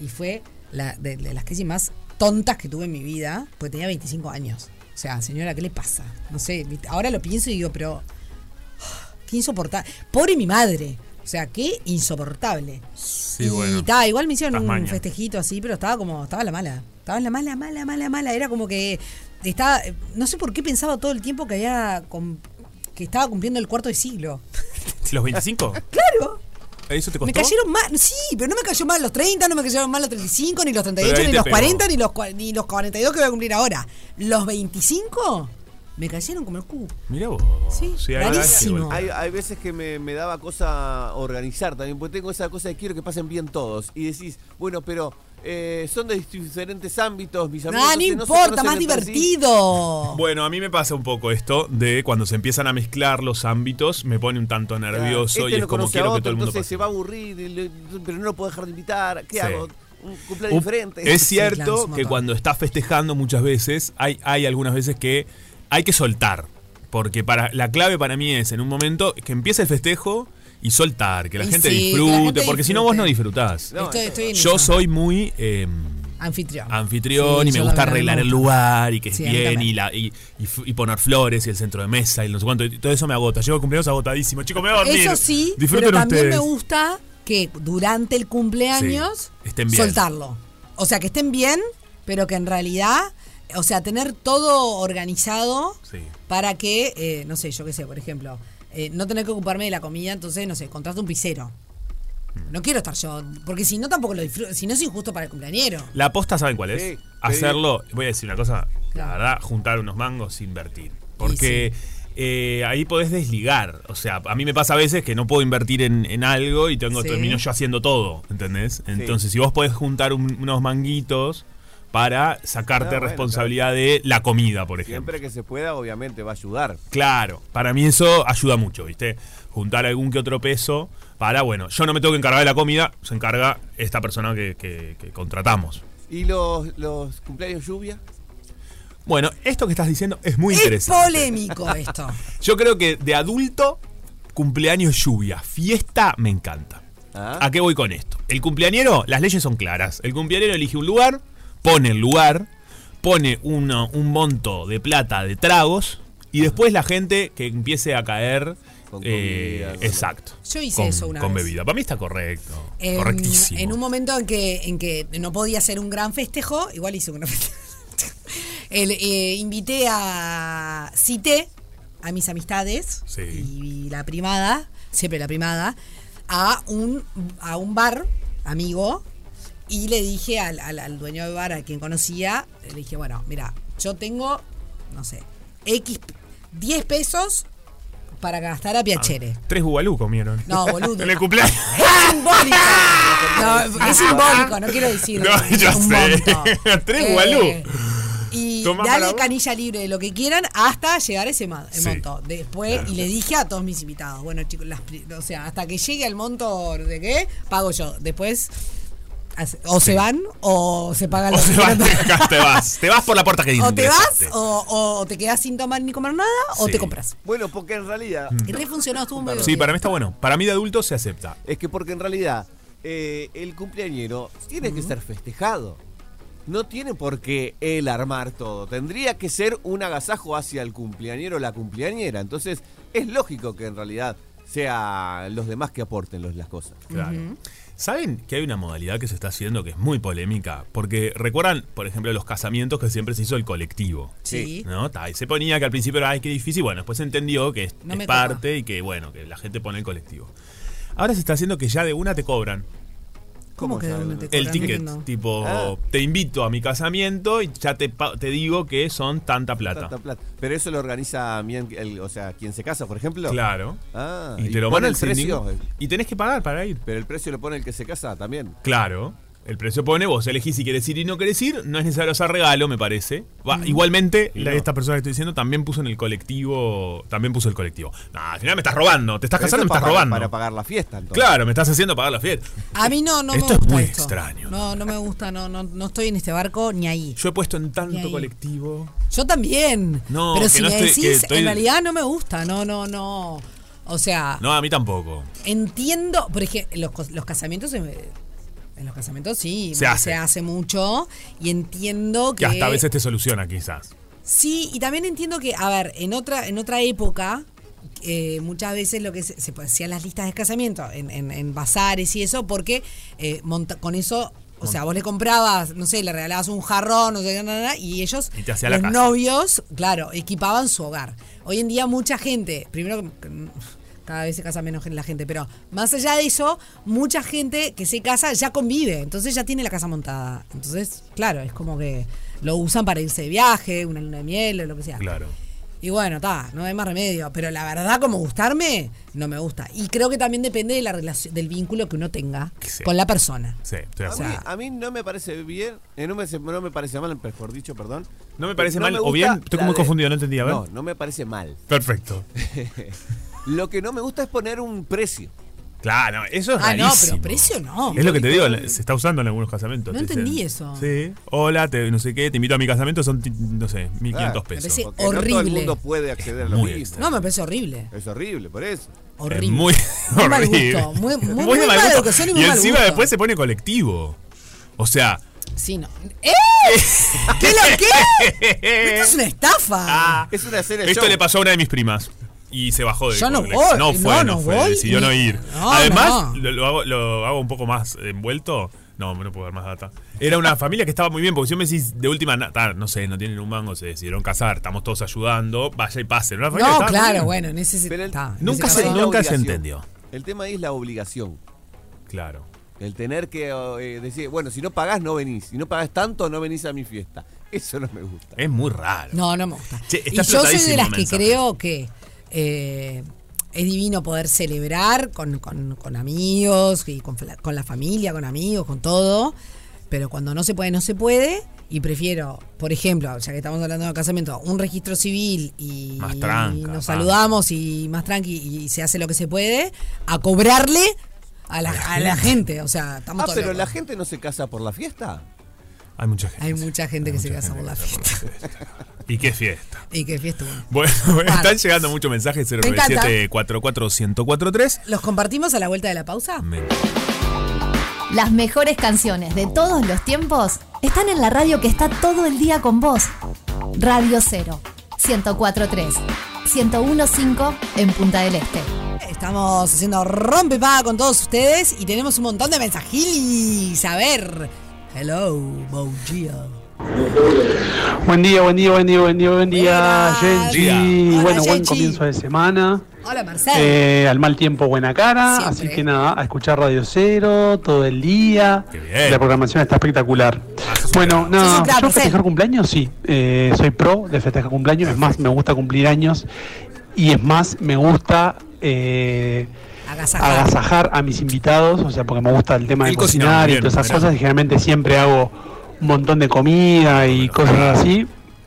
y fue la de, de las crisis más tontas que tuve en mi vida, porque tenía 25 años. O sea, señora, ¿qué le pasa? No sé, ahora lo pienso y digo, pero qué insoportable. Pobre mi madre. O sea, qué insoportable. Sí, y bueno. ta, igual me hicieron un festejito así, pero estaba como, estaba la mala. Estaba en la mala, mala, mala, mala. Era como que estaba, no sé por qué pensaba todo el tiempo que había, que estaba cumpliendo el cuarto de siglo. ¿Los 25? Claro. ¿Eso te costó? Me cayeron mal, sí, pero no me cayó mal los 30, no me cayeron mal los 35, ni los 38, Pero ahí ni los pegó. 40, ni los, ni los 42 que voy a cumplir ahora. Los 25 me cayeron como el cubo. Mirá vos. Sí, hay- rarísimo. Hay, hay veces que me, me daba cosa organizar también, porque tengo esa cosa de quiero que pasen bien todos. Y decís, bueno, pero eh, son de diferentes ámbitos, mis amigos. Ah, no importa, más sí. divertido. Bueno, a mí me pasa un poco esto de cuando se empiezan a mezclar los ámbitos, me pone un tanto nervioso Este y es no como quiero que todo el mundo entonces pase. se va a aburrir, pero no lo puedo dejar de invitar. ¿Qué Sí. hago? Un cumpleaños diferente. Es Sí, claro, cierto es un que cuando estás festejando muchas veces, hay, hay algunas veces que hay que soltar. Porque para, la clave para mí es en un momento que empiece el festejo y soltar, que la Y gente sí, que la disfrute, porque si no vos no disfrutás. No, estoy, estoy en Yo soy muy eh, anfitrión. anfitrión Sí, y me gusta arreglar el lugar y que es Sí, bien y, la, y, y f- y poner flores y el centro de mesa y no sé cuánto. y todo eso me agota. Llego al cumpleaños agotadísimo. Chicos, me voy a dormir. Eso sí, Disfruten pero también ustedes. me gusta que durante el cumpleaños Sí, estén bien. soltarlo. O sea, que estén bien, pero que en realidad, o sea, tener todo organizado Sí. para que, eh, no sé, yo qué sé, por ejemplo, eh, no tener que ocuparme de la comida, entonces, no sé, contrato un pisero. Mm. No quiero estar yo, porque si no tampoco lo disfruto, si no es injusto para el cumpleañero. La aposta, ¿saben cuál es? Sí, Hacerlo, voy a decir una cosa, la verdad, juntar unos mangos, invertir. Porque eh, ahí podés desligar. O sea, a mí me pasa a veces que no puedo invertir en, en algo y tengo Sí. termino yo haciendo todo, ¿entendés? Entonces, si vos podés juntar un- unos manguitos para sacarte Ah, bueno, responsabilidad de la comida, por ejemplo. Siempre que se pueda, obviamente, va a ayudar. Claro, para mí eso ayuda mucho, ¿viste? Juntar algún que otro peso para, bueno, yo no me tengo que encargar de la comida, se encarga esta persona que, que- que contratamos. ¿Y los, los cumpleaños lluvia? Bueno, esto que estás diciendo es muy es interesante. polémico esto. Yo creo que de adulto, cumpleaños lluvia, fiesta, me encanta. Ah. ¿A qué voy con esto? El cumpleañero, las leyes son claras. El cumpleañero elige un lugar, pone el lugar, pone uno- un monto de plata de tragos y después la gente que empiece a caer. Con eh, comida, exacto. Yo hice con, eso una Con vez. bebida. Para mí está correcto. Correctísimo. en un momento en que, en que no podía hacer un gran festejo, igual hice un gran festejo. El, eh, invité a. Cité a mis amistades Sí. y la primada, siempre la primada, a un, a un bar amigo y le dije al, al- al dueño del bar, a quien conocía, le dije, bueno, mira, yo tengo, no sé, X, 10 pesos para gastar a Piacere. Tres bubalú comieron. No, boludo. cumpleaños. Es simbólico. No, es simbólico, no quiero decir No, yo un sé. Tres gualú. Y Tomá dale canilla libre de lo que quieran hasta llegar a ese ma- el Sí. monto. Después, y le dije a todos mis invitados, bueno chicos, las o sea, hasta que llegue al monto de qué, pago yo. Después, o se van o se pagan O los se quieran. te vas. Te vas por la puerta que O te vas ingresaste. o, o te quedas sin tomar ni comer nada o Sí. te compras. Bueno, porque en realidad. Y re funcionó, estuvo muy Sí, divertido. para mí está bueno. Para mí de adulto se acepta. Es que porque en realidad eh, el cumpleañero tiene que ser festejado. No tiene por qué él armar todo. Tendría que ser un agasajo hacia el cumpleañero o la cumpleañera. Entonces, es lógico que en realidad sea los demás que aporten los- las cosas. Claro. ¿Saben que hay una modalidad que se está haciendo que es muy polémica? Porque recuerdan, por ejemplo, los casamientos que siempre se hizo el colectivo. Sí. ¿No? Ta, y se ponía que al principio era, ay, qué difícil. Bueno, después se entendió que es, No es me parte y que, bueno, que la gente pone el colectivo. Ahora se está haciendo que ya de una te cobran. ¿Cómo El? No ticket, tipo, Ah. te invito a mi casamiento y ya te, pa- te digo que son tanta plata. Tanta plata. Pero eso lo organiza bien, el- o sea, quien se casa, por ejemplo. Claro. Ah, y te lo pone mandan el precio. ningún- Y tenés que pagar para ir. Pero el precio lo pone el que se casa también. Claro. El precio pone, vos elegís si querés ir y no querés ir, no es necesario hacer regalo, me parece. Va, Igualmente, la- no. esta persona que estoy diciendo también puso en el colectivo, también puso el colectivo. No, al final me estás robando, te estás Pero casando y me es estás para- robando. Para pagar la fiesta, entonces. Claro, me estás haciendo pagar la fiesta. A mí no, no Esto me es gusta muy esto. extraño. No, no me gusta, no, no, no estoy en este barco ni ahí. Yo he puesto en tanto colectivo. Yo también. No, pero que si no me estoy- que decís, estoy- en realidad no me gusta, no, no, no. O sea, No, a mí tampoco. entiendo, por ejemplo, los, los casamientos, en, los casamientos sí, Se hace. mucho y entiendo que... Que hasta a veces te soluciona, quizás. Sí, y también entiendo que, a ver, en otra, en otra época, eh, muchas veces lo que se, se hacían las listas de casamiento en, en, en bazares y eso, porque eh, monta- con eso, o sea, vos le comprabas, no sé, le regalabas un jarrón, no sé nada, y ellos, Y los novios, claro, equipaban su hogar. Hoy en día mucha gente, primero cada vez se casa menos la gente, pero más allá de eso, mucha gente que se casa ya convive, entonces ya tiene la casa montada. Entonces, claro, es como que lo usan para irse de viaje, una luna de miel o lo que sea. Claro. Y bueno, está, no hay más remedio. Pero la verdad, como gustarme, no me gusta. Y creo que también depende de la relación, del vínculo que uno tenga Sí. con la persona. Sí, estoy A mí, a mí no me parece bien, eh, no, me, no me parece mal, mejor dicho, perdón. No me parece No mal me o bien. Estoy muy de- confundido, no entendí. A ver. No, no me parece mal. Perfecto. Lo que no me gusta es poner un precio. Claro, eso es Ah, no, rarísimo. pero precio no. Es lo que te digo, se está usando en algunos casamentos. No dicen, entendí eso. Sí. Hola, te, no sé qué, te invito a mi casamiento, son, no sé, 1500 Claro. pesos. parece- Porque no todo el horrible. mundo puede acceder a lo mismo. extraño. No, me parece horrible. Es horrible, por eso. Horrible. Es muy, Muy mal horrible. gusto, muy- muy- mal gusto. educación y muy mal encima gusto. después se pone colectivo. O sea. Sí, no. ¡Eh! ¿Qué lo qué? Esto es una estafa. ah, Es una serie esto show. le pasó a una de mis primas. Y se bajó de Yo no voy, No fue, no, no, no fue. voy, decidió ni- no ir. no, Además, no. Lo, lo hago, lo hago un poco más envuelto. No, no puedo dar más data. Era una familia que estaba muy bien, porque si yo me decís de última, na- no sé, no tienen un mango, se decidieron casar, estamos todos ayudando, vaya y pase. Una familia No, claro, bueno, en Nunca ese se- nunca se entendió. El tema es la obligación. Claro. El tener que eh, decir, bueno, si no pagás, no venís. Si no pagás tanto, no venís a mi fiesta. Eso no me gusta. Es muy raro. No, no me gusta. Che, y yo soy de las que mensaje. creo que eh, es divino poder celebrar con, con- con amigos y con, fla- con la familia, con amigos, con todo. Pero cuando no se puede, no se puede. Y prefiero, por ejemplo, ya que estamos hablando de casamiento, un registro civil y, Más tranca, y nos saludamos y más tranqui y se hace lo que se puede, a cobrarle a la, a la gente. O sea, estamos Ah, todos pero locos. la gente no se casa por la fiesta. Hay mucha gente. Hay mucha gente Hay que se mucha casa gente por la que se fiesta. casa por la fiesta. Y qué fiesta. Y que fiesta. Bueno, Vale. están llegando muchos mensajes Me encanta. 097 44143 ¿Los compartimos a la vuelta de la pausa? Las mejores canciones de todos los tiempos están en la radio que está todo el día con vos. Radio 0, 1043, 1015 en Punta del Este. Estamos haciendo rompepaga con todos ustedes y tenemos un montón de mensajilis. A ver. Hello, Bougia. Buen día, buen día, buen día, buen día, buen día. Hola, Bueno, buen comienzo de semana. Hola, Marcelo. Eh, al mal tiempo, buena cara. Siempre. Así que nada, a escuchar Radio Cero todo el día. Qué bien. La programación está espectacular. Bueno, nada, yo festejar cumpleaños, sí. Eh, soy pro de festejar cumpleaños. Es más, me gusta cumplir años. Y es más, me gusta eh, Agasajar. agasajar a mis invitados. O sea, porque me gusta el tema de cocinar y todas esas cosas. Y generalmente siempre hago un montón de comida y cosas así.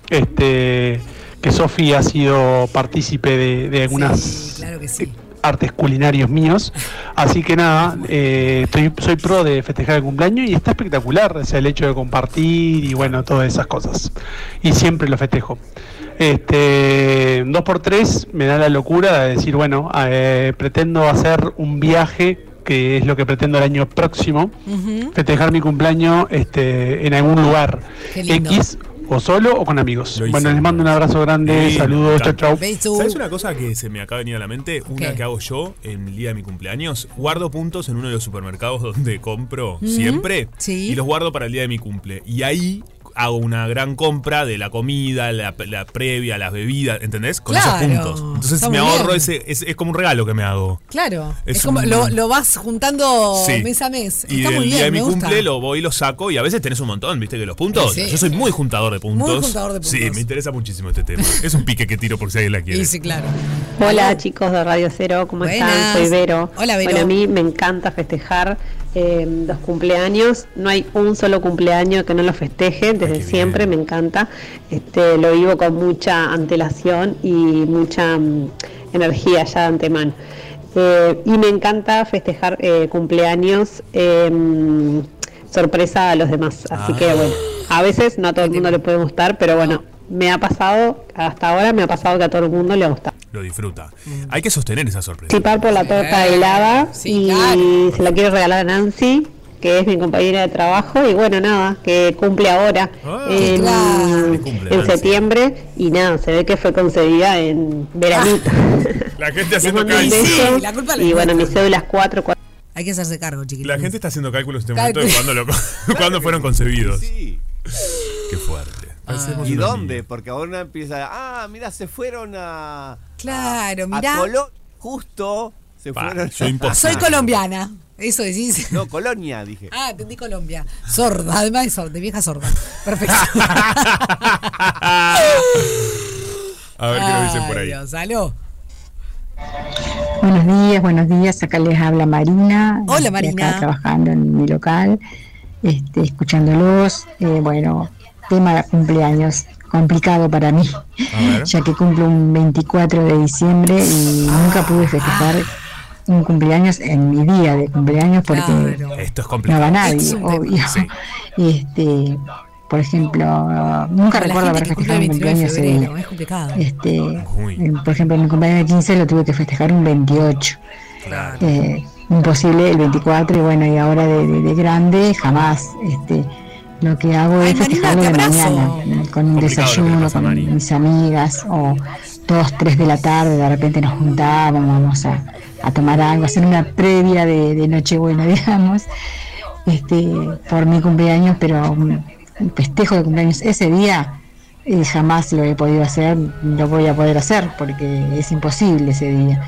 Este, que Sofi ha sido partícipe de, de algunas Sí, claro que sí. artes culinarios míos. Así que nada, eh, estoy, soy pro de festejar el cumpleaños y está espectacular o sea, el hecho de compartir y bueno, todas esas cosas. Y siempre lo festejo. Este, dos por tres me da la locura de decir, bueno, eh, pretendo hacer un viaje que es lo que pretendo el año próximo, festejar mi cumpleaños este, en algún lugar. X o solo o con amigos. Lo hice. Bueno, les mando un abrazo grande, saludos, chau encanta. chau. ¿Veis tú? ¿Sabes una cosa que se me acaba de venir a la mente? Una ¿Qué? que hago yo en el día de mi cumpleaños. Guardo puntos en uno de los supermercados donde compro siempre. sí. Y los guardo para el día de mi cumple. Y ahí hago una gran compra de la comida, la, la previa, las bebidas, ¿entendés? Con Claro, esos puntos. Entonces me ahorro bien. ese, es, es como un regalo que me hago. Claro. Es, Es como un- lo, lo vas juntando Sí. mes a mes. Y Está el muy día bien, de mi gusta. cumple lo voy y lo saco y a veces tenés un montón, viste que los puntos. Sí, sí. Yo soy muy juntador de puntos. Muy juntador de puntos. Sí, me interesa muchísimo este tema. es un pique que tiro por si alguien la quiere. Sí, claro. Hola chicos de Radio Cero, ¿cómo Buenas. están? Soy Vero. Hola, Vero. Bueno, a mí me encanta festejar eh, los cumpleaños. No hay un solo cumpleaños que no lo festeje, desde siempre bien. me encanta. Este, lo vivo con mucha antelación y mucha mm, energía ya de antemano. Eh, y me encanta festejar eh, cumpleaños mm, sorpresa a los demás. Así Ah. que bueno, a veces no a todo el mundo le puede gustar, pero bueno, me ha pasado, hasta ahora me ha pasado que a todo el mundo le gusta. Lo disfruta. Hay que sostener esa sorpresa. participar por la torta helada Sí, y claro. se la quiero regalar a Nancy, que es mi compañera de trabajo y bueno, nada, que cumple ahora Ah, en, claro. Cumple, en septiembre y nada, se ve que fue concebida en veranito. La gente haciendo cálculos. Sí, beso la culpa la y bueno, mi cédula es 4, Hay que hacerse cargo, chiquitos. La gente está haciendo cálculos en este momento de cuándo, lo- cuándo fueron concebidos. Sí. Qué fuerte. Parecemos ¿Y dónde? Porque ahora empieza, ah, mira, se fueron a... Claro, mirá. A justo se Pa, fueron imposible. Soy colombiana. Eso decís. No, Colonia, dije. Ah, entendí Colombia. Sorda, además de sorda, de vieja sorda. Perfecto. A ver qué nos dicen por Ay, ahí. Dios, aló. Buenos días, buenos días. Acá les habla Marina. Hola, Estoy Marina. Acá trabajando en mi local, este, escuchándolos. Eh, bueno, tema de cumpleaños complicado para mí, ya que cumplo un 24 de diciembre y nunca pude festejar un cumpleaños en mi día de cumpleaños porque Claro. Esto es no complicado. va Esto nadie, es obvio. sí. Este, por ejemplo, nunca recuerdo haber festejado un 29 de cumpleaños ese febrero, día. es complicado. Este, Uy. eh, por ejemplo, mi cumpleaños de 15 lo tuve que festejar un 28. Claro. Eh, imposible el 24 y bueno, y ahora de, de- de grande jamás. Este, lo que hago Ay, es Marina, festejarlo te de mañana, con un desayuno, pasa con mis amigas, o dos, tres de la tarde, de repente nos juntábamos, vamos a, a tomar algo, hacer una previa de, de Nochebuena, digamos, este, por mi cumpleaños, pero un un festejo de cumpleaños ese día eh, jamás lo he podido hacer, lo voy a poder hacer porque es imposible ese día.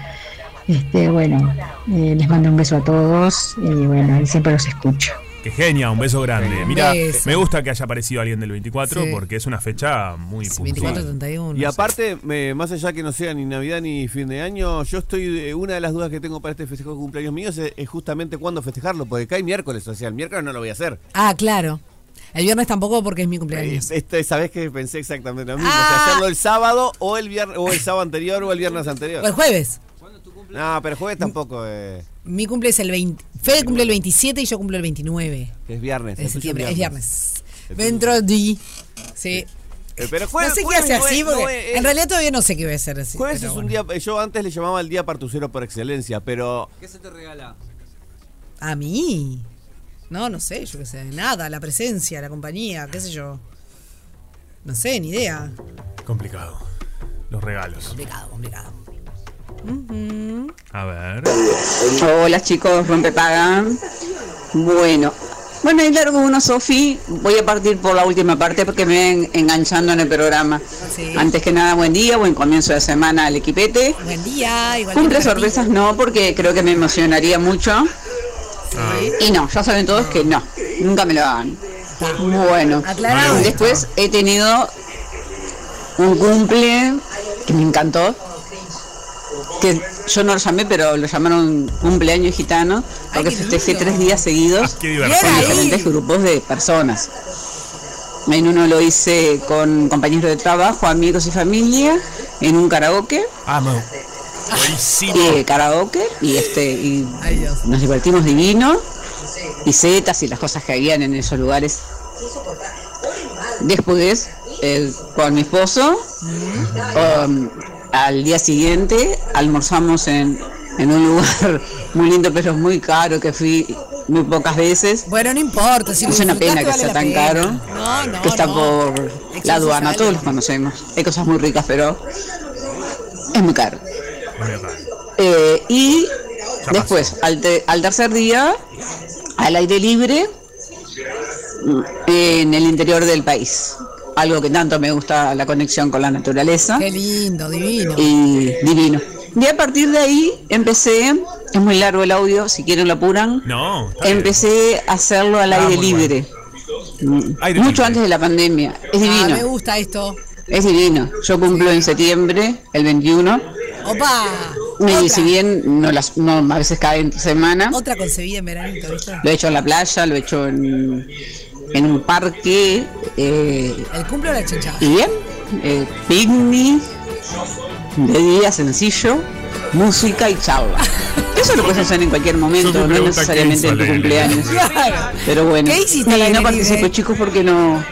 Este, bueno, eh, les mando un beso a todos y bueno, y siempre los escucho. Qué genia, un beso grande. Mira, me gusta que haya aparecido alguien del 24 Sí. porque es una fecha muy puntual. 24, 31. Y aparte, me- más allá que no sea ni Navidad ni fin de año, yo estoy. de- una de las dudas que tengo para este festejo de cumpleaños míos es, es justamente cuándo festejarlo, porque cae miércoles, o sea, el miércoles no lo voy a hacer. Ah, claro. El viernes tampoco porque es mi cumpleaños. Este, Sabés que pensé exactamente lo mismo, Ah. o sea, hacerlo el sábado o el viernes, o el sábado anterior o el viernes anterior. O el jueves. No, pero jueves tampoco, eh, Mi cumple es el 20. Fede cumple el 27 y yo cumplo el 29 que es viernes. tuyo septiembre. Es viernes. Dentro de. Sí. Eh, pero jueves, no sé qué hace no así es- porque. no es- en realidad todavía no sé qué voy a hacer así. Jueves es un bueno. día, yo antes le llamaba el día partucero por excelencia, pero ¿A mí? No, no sé, yo qué sé. Nada, la presencia, la compañía, qué sé yo. No sé, ni idea. Complicado. Los regalos. Complicado, complicado. A ver. Hola chicos, rompepagan. Bueno, bueno, y largo uno, Sofi. Voy a partir por la última parte porque me ven enganchando en el programa. Sí. Antes que nada, buen día, buen comienzo de semana al equipete. Buen día, igual. Cumple sorpresas no, porque creo que me emocionaría mucho. Y no, ya saben todos que no, nunca me lo hagan. Bueno, Aclarado. después he tenido un cumple que me encantó. Que yo no lo llamé, pero lo llamaron cumpleaños gitano, porque festejé lindo. tres días seguidos Qué con diferentes grupos de personas. En uno lo hice con compañeros de trabajo, amigos y familia, en un karaoke, Ah, no. Eh, karaoke, y este y Ay, nos divertimos divino, y setas y las cosas que habían en esos lugares. Después, eh, con mi esposo, um, al día siguiente almorzamos en, en un lugar muy lindo, pero muy caro, que fui muy pocas veces. Bueno, no importa. Si Es una pena que vale sea tan pena. caro, No, no. que está no. por Exceso la aduana, sale. todos los conocemos. Hay cosas muy ricas, pero es muy caro. Eh, y después, al, te- al tercer día, al aire libre, en el interior del país. Algo que tanto me gusta, la conexión con la naturaleza. Qué lindo, divino. Y divino. Y a partir de ahí empecé, es muy largo el audio, si quieren lo apuran, No, empecé a hacerlo al Ah, aire libre. Mm, Aire Mucho libre. antes de la pandemia. Es Ah, divino. me gusta esto. Es divino. Yo cumplo en septiembre, el 21. Opa. Y si bien no las, no, a veces cae entre semana, otra concebida en veranito, ¿viste? lo he hecho en la playa, lo he hecho en, en un parque, eh, El cumple o la chanchada. y bien, eh, picnic, de día sencillo, música y charla. Eso lo puedes hacer en cualquier momento, no necesariamente ¿qué en tu cumpleaños. Pero bueno, ¿Qué hiciste y no libre? participo chicos porque no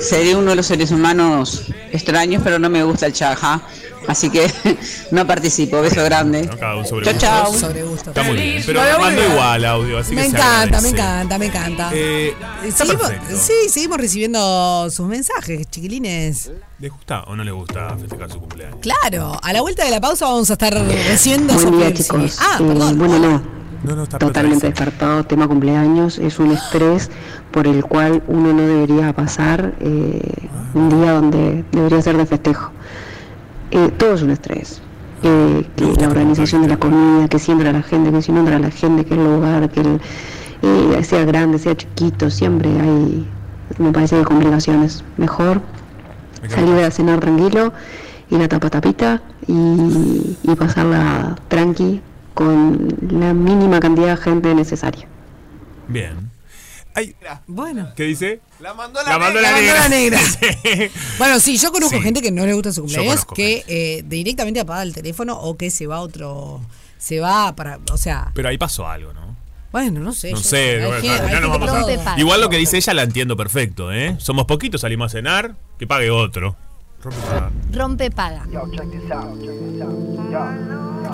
seré uno de los seres humanos extraños, pero no me gusta el chaja. Así que no participo. Beso grande. No, Chao, chao. gustos. Sobre gusto. Está muy bien. Pero mando igual audio, así Me que encanta, me encanta, me encanta. Eh, está Seguimos- perfecto. sí, seguimos recibiendo sus mensajes, chiquilines. ¿Les gusta o no les gusta festejar su cumpleaños? Claro, a la vuelta de la pausa vamos a estar recibiendo Buen día, chicos. Ah, Eh, perdón. bueno, no. No, no, está Totalmente descartado. Tema cumpleaños es un estrés por el cual uno no debería pasar eh, un día donde debería ser de festejo. Eh, todo es un estrés. Eh, que la organización de la comida, que si entra la gente, que si no entra la gente, que el lugar, que el, eh, sea grande, sea chiquito, siempre hay, me parece que complicaciones. Mejor Me salir a cenar tranquilo ir a tapa tapita y, y pasarla tranqui con la mínima cantidad de gente necesaria. Bien. Ay, Bueno. ¿Qué dice? La mandó La mandó la La negra. mandó la negra. Sí. Bueno, sí, yo conozco Sí. gente que no le gusta su Yo cumpleaños, que eh, directamente apaga el teléfono o que se va a otro. Se va para. O sea, Pero ahí pasó algo, ¿no? bueno, no sé. No yo- sé, bueno, gente- nos vamos a- rompe paga. Igual lo que dice ella la entiendo perfecto, ¿eh? Somos poquitos, salimos a cenar, que pague otro. Rompe paga. Rompe paga.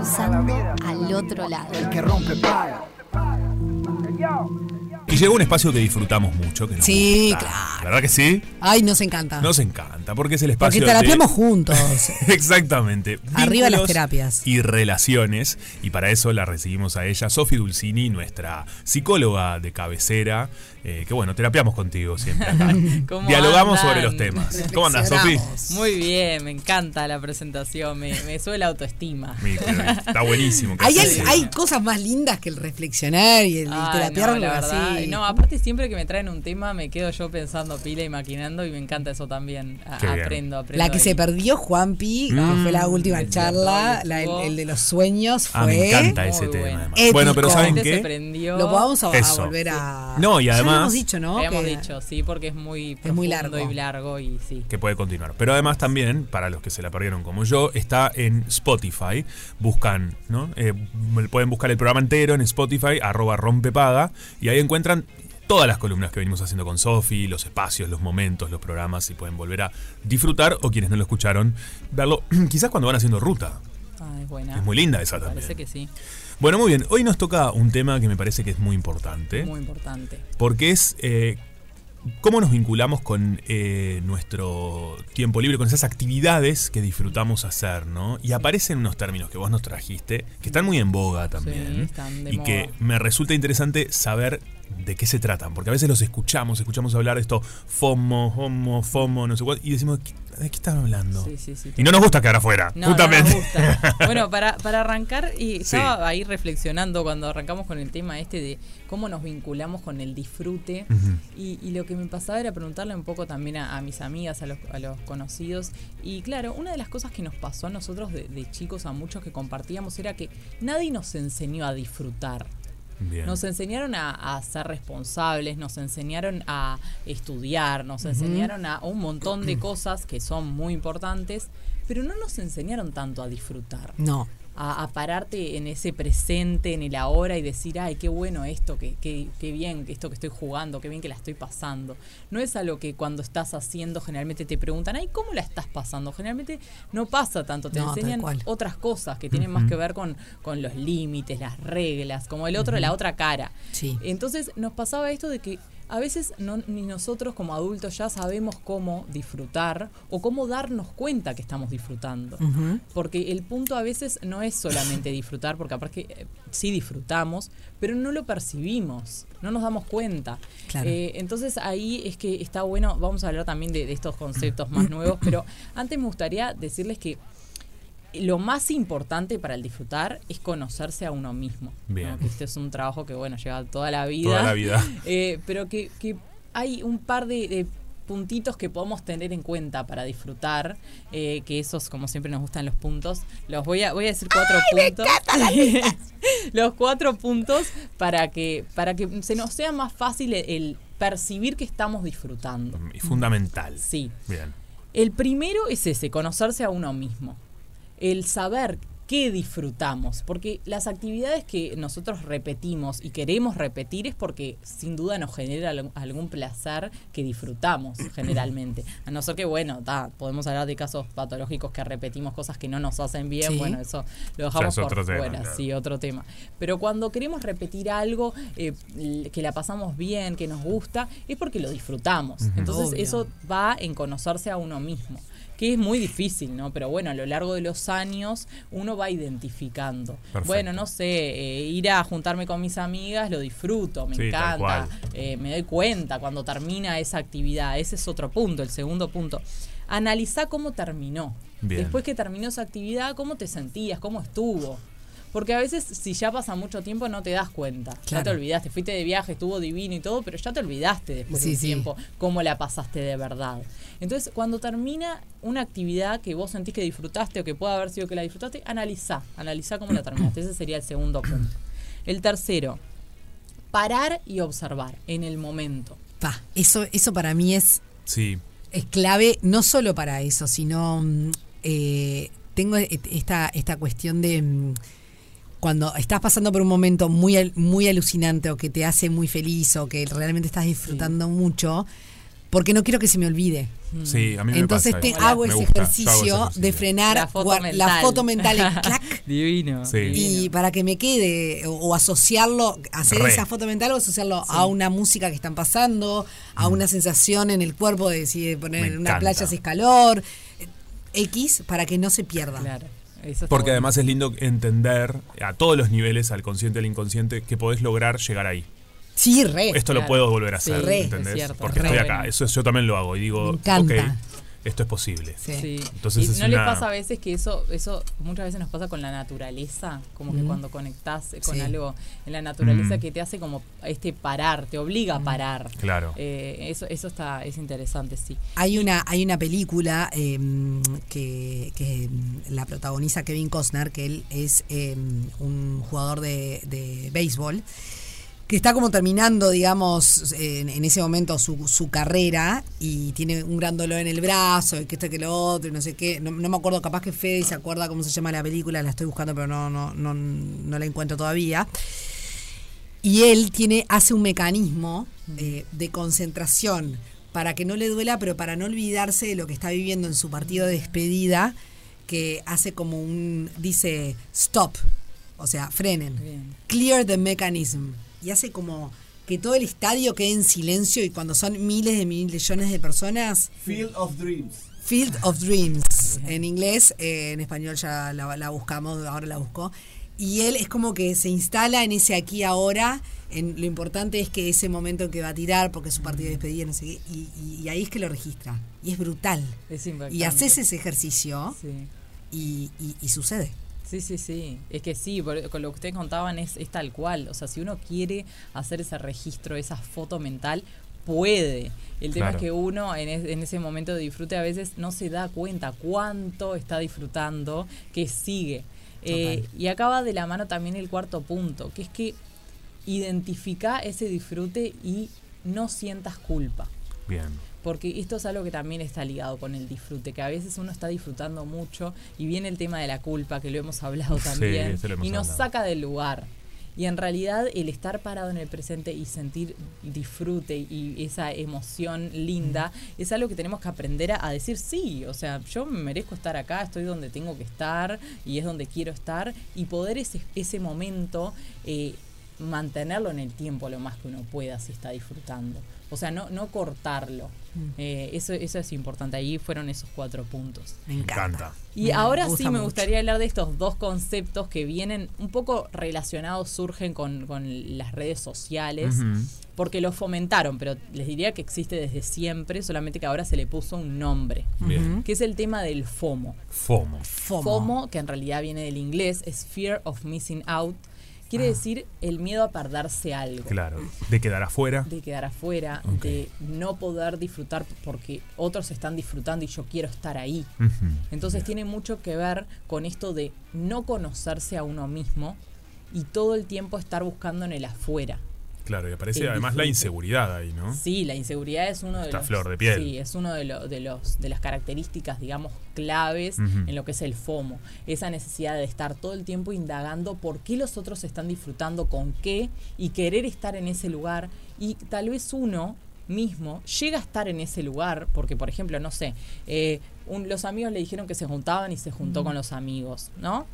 Cruzando al otro lado. Y llegó un espacio que disfrutamos mucho. Que nos Sí, gusta. claro. ¿Verdad que sí? Ay, nos encanta. Nos encanta, porque es el Porque espacio terapiamos de... juntos. Exactamente. Arriba las terapias. Y relaciones. Y para eso la recibimos a ella, Sofi Dulcini, nuestra psicóloga de cabecera. eh, que bueno, terapiamos contigo siempre acá. ¿Cómo Dialogamos andan? sobre los temas. ¿Cómo andas, Sofi? Muy bien, me encanta la presentación, me, me sube la autoestima. Está buenísimo. que Hay, así hay, hay cosas más lindas que el reflexionar y el, Ay, terapiar no, la verdad. No, aparte siempre que me traen un tema me quedo yo pensando pila y maquinando y me encanta eso también. A- Qué bien. aprendo, aprendo. La que ahí. se perdió Juanpi, que Mm. fue la última El charla, la- el, el de los sueños fue. Ah, me encanta Muy ese tema. bueno. además. Pero ¿saben qué? Lo vamos a, volver a. No, y Ya lo además- hemos dicho, ¿no? Habíamos Que- dicho, sí, porque es muy Es muy largo. y largo y sí. que puede continuar. Pero además también, para los que se la perdieron como yo, está en Spotify. Buscan, ¿no? Eh, pueden buscar el programa entero en Spotify, arroba rompepaga, y ahí encuentran todas las columnas que venimos haciendo con Sofi, los espacios, los momentos, los programas, y pueden volver a disfrutar, o quienes no lo escucharon, verlo quizás cuando van haciendo ruta. Ah, es buena. Es muy linda esa Parece también. que sí. Bueno, muy bien. Hoy nos toca un tema que me parece que es muy importante. Muy importante. Porque es eh, cómo nos vinculamos con eh, nuestro tiempo libre, con esas actividades que disfrutamos hacer, ¿no? Y aparecen unos términos que vos nos trajiste, que están muy en boga Sí, también. están de y que me resulta interesante saber de qué se tratan, porque a veces los escuchamos, escuchamos hablar de esto, FOMO, HOMO, FOMO, no sé cuál, y decimos, ¿qué- ¿de qué están hablando? Sí, sí, sí. Y no nos gusta quedar afuera, No, justamente. no nos gusta. Bueno, para, para arrancar, y estaba ahí reflexionando cuando arrancamos con el tema este de cómo nos vinculamos con el disfrute. Y, y lo que me pasaba era preguntarle un poco también a, a mis amigas, a los, a los conocidos. Y claro, una de las cosas que nos pasó a nosotros de, de chicos, a muchos que compartíamos, era que nadie nos enseñó a disfrutar. Bien. Nos enseñaron a, a ser responsables, nos enseñaron a estudiar, nos enseñaron a un montón de cosas que son muy importantes, pero no nos enseñaron tanto a disfrutar. No. A, a pararte en ese presente, en el ahora y decir, ay, qué bueno esto, qué, qué, qué bien esto que estoy jugando, qué bien que la estoy pasando. No es algo que cuando estás haciendo generalmente te preguntan, ay, ¿cómo la estás pasando? Generalmente no pasa tanto, te No, enseñan otras cosas que tienen más que ver con, con los límites, las reglas, como el otro, la otra cara. Sí. Entonces nos pasaba esto de que a veces no, ni nosotros como adultos ya sabemos cómo disfrutar o cómo darnos cuenta que estamos disfrutando. Porque el punto a veces no es solamente disfrutar, porque aparte que eh, sí disfrutamos, pero no lo percibimos, no nos damos cuenta. Claro. Eh, entonces ahí es que está bueno, vamos a hablar también de, de estos conceptos más nuevos, pero antes me gustaría decirles que lo más importante para el disfrutar es conocerse a uno mismo. ¿no? Bien. Que este es un trabajo que, bueno, lleva toda la vida. Toda la vida. Eh, pero que, que hay un par de, de puntitos que podemos tener en cuenta para disfrutar, eh, que esos, como siempre nos gustan los puntos, los voy a, voy a decir cuatro puntos. los cuatro puntos para que, para que se nos sea más fácil el, el percibir que estamos disfrutando. Y fundamental. Sí. Bien. El primero es ese, conocerse a uno mismo. El saber qué disfrutamos. Porque las actividades que nosotros repetimos y queremos repetir es porque sin duda nos genera algún- placer que disfrutamos generalmente. A no ser que, bueno, ta, podemos hablar de casos patológicos que repetimos cosas que no nos hacen bien. Sí. Bueno, eso lo dejamos es por otro tema, fuera. claro. Sí, otro tema. Pero cuando queremos repetir algo eh, que la pasamos bien, que nos gusta, es porque lo disfrutamos. Entonces Obvio. eso va en conocerse a uno mismo, que es muy difícil, ¿no? Pero bueno, a lo largo de los años uno va identificando. Perfecto. Bueno, no sé, eh, ir a juntarme con mis amigas, lo disfruto, me Sí, encanta, eh, me doy cuenta cuando termina esa actividad. Ese es otro punto, el segundo punto. Analizá cómo terminó. Bien. Después que terminó esa actividad, cómo te sentías, cómo estuvo. Porque a veces, si ya pasa mucho tiempo, no te das cuenta. Ya te olvidaste. Fuiste de viaje, estuvo divino y todo, pero ya te olvidaste después Sí, del sí. tiempo cómo la pasaste de verdad. Entonces, cuando termina una actividad que vos sentís que disfrutaste o que puede haber sido que la disfrutaste, analizá. Analizá cómo la terminaste. Ese sería el segundo punto. El tercero, parar y observar en el momento. Pa, eso, eso para mí es, Sí. es clave, no solo para eso, sino mm, eh, tengo e- esta, esta cuestión de mm, cuando estás pasando por un momento muy, al- muy alucinante o que te hace muy feliz o que realmente estás disfrutando mucho, porque no quiero que se me olvide. Sí, a mí me Entonces pasa te hago Me ese gusta, ejercicio de frenar La foto mental. la foto mental en clac. Divino. Sí. Y para que me quede, o, o asociarlo, hacer Re. esa foto mental o asociarlo a una música que están pasando, a una sensación en el cuerpo de si poner Mm. Me en una encanta. playa si es calor, eh, X, para que no se pierda. Claro. Eso Porque bueno. además es lindo entender a todos los niveles, al consciente y al inconsciente, que podés lograr llegar ahí. Sí, re. Esto lo puedo volver a Sí, hacer, Re. ¿entendés? es Porque re estoy acá. Eso yo también lo hago y digo, Me encanta. Esto es posible. Sí. Entonces ¿Y es no les una- pasa a veces que eso, eso muchas veces nos pasa con la naturaleza? Como que cuando conectás con Sí. algo en la naturaleza Mm. que te hace como este parar, te obliga a parar. Claro. Eh, eso, eso está, es interesante, sí. Hay una, hay una película eh, que, que la protagoniza Kevin Costner, que él es eh, un jugador de, de béisbol, que está como terminando, digamos, en, en ese momento su, su carrera y tiene un gran dolor en el brazo, y que esto que lo otro, y no sé qué. No, no me acuerdo, capaz que Fede se acuerda cómo se llama la película, la estoy buscando, pero no, no, no, no la encuentro todavía. Y él tiene, hace un mecanismo eh, de concentración para que no le duela, pero para no olvidarse de lo que está viviendo en su partido de despedida, que hace como un, dice, stop, o sea, frenen, Bien. clear the mechanism, y hace como que todo el estadio quede en silencio y cuando son miles de millones de personas, Field of Dreams. Field of Dreams, en inglés, eh, en español ya la, la buscamos, ahora la busco. Y él es como que se instala en ese aquí ahora. En, lo importante es que ese momento en que va a tirar, porque es su partido de despedida, no sé qué, y, y- y ahí es que lo registra. Y es brutal. Es impactante. Y haces ese ejercicio Sí. y, y- y sucede. Sí, sí, sí. Es que sí, por- con lo que ustedes contaban es, es tal cual. O sea, si uno quiere hacer ese registro, esa foto mental, puede. El tema Claro. es que uno en, es- en ese momento de disfrute a veces no se da cuenta cuánto está disfrutando, que sigue. Eh, y acaba de la mano también el cuarto punto, que es que identifica ese disfrute y no sientas culpa. Bien. Porque esto es algo que también está ligado con el disfrute, que a veces uno está disfrutando mucho y viene el tema de la culpa, que lo hemos hablado también, hemos y nos hablado. saca del lugar. Y en realidad el estar parado en el presente y sentir disfrute y esa emoción linda es algo que tenemos que aprender a, a decir sí, o sea, yo merezco estar acá, estoy donde tengo que estar y es donde quiero estar y poder ese, ese momento eh, mantenerlo en el tiempo lo más que uno pueda si está disfrutando. O sea, no, no cortarlo. Eh, eso, eso es importante. Ahí fueron esos cuatro puntos. Me encanta. Y Me ahora sí me mucho. gustaría hablar de estos dos conceptos que vienen un poco relacionados, surgen con, con las redes sociales, porque los fomentaron, pero les diría que existe desde siempre, solamente que ahora se le puso un nombre, que es el tema del FOMO. FOMO. FOMO. FOMO, que en realidad viene del inglés, es Fear of Missing Out, quiere Ah. decir el miedo a perderse algo Claro. De quedar afuera. de quedar afuera, de no poder disfrutar porque otros están disfrutando y yo quiero estar ahí. Entonces tiene mucho que ver con esto de no conocerse a uno mismo y todo el tiempo estar buscando en el afuera. Claro, y aparece El además la inseguridad ahí, ¿no? Sí, la inseguridad es uno de los flor de piel. Sí, es uno de, lo- de los de las características, digamos, claves en lo que es el FOMO. Esa necesidad de estar todo el tiempo indagando por qué los otros están disfrutando con qué y querer estar en ese lugar y tal vez uno mismo llega a estar en ese lugar porque por ejemplo no sé eh, un- los amigos le dijeron que se juntaban y se juntó con los amigos no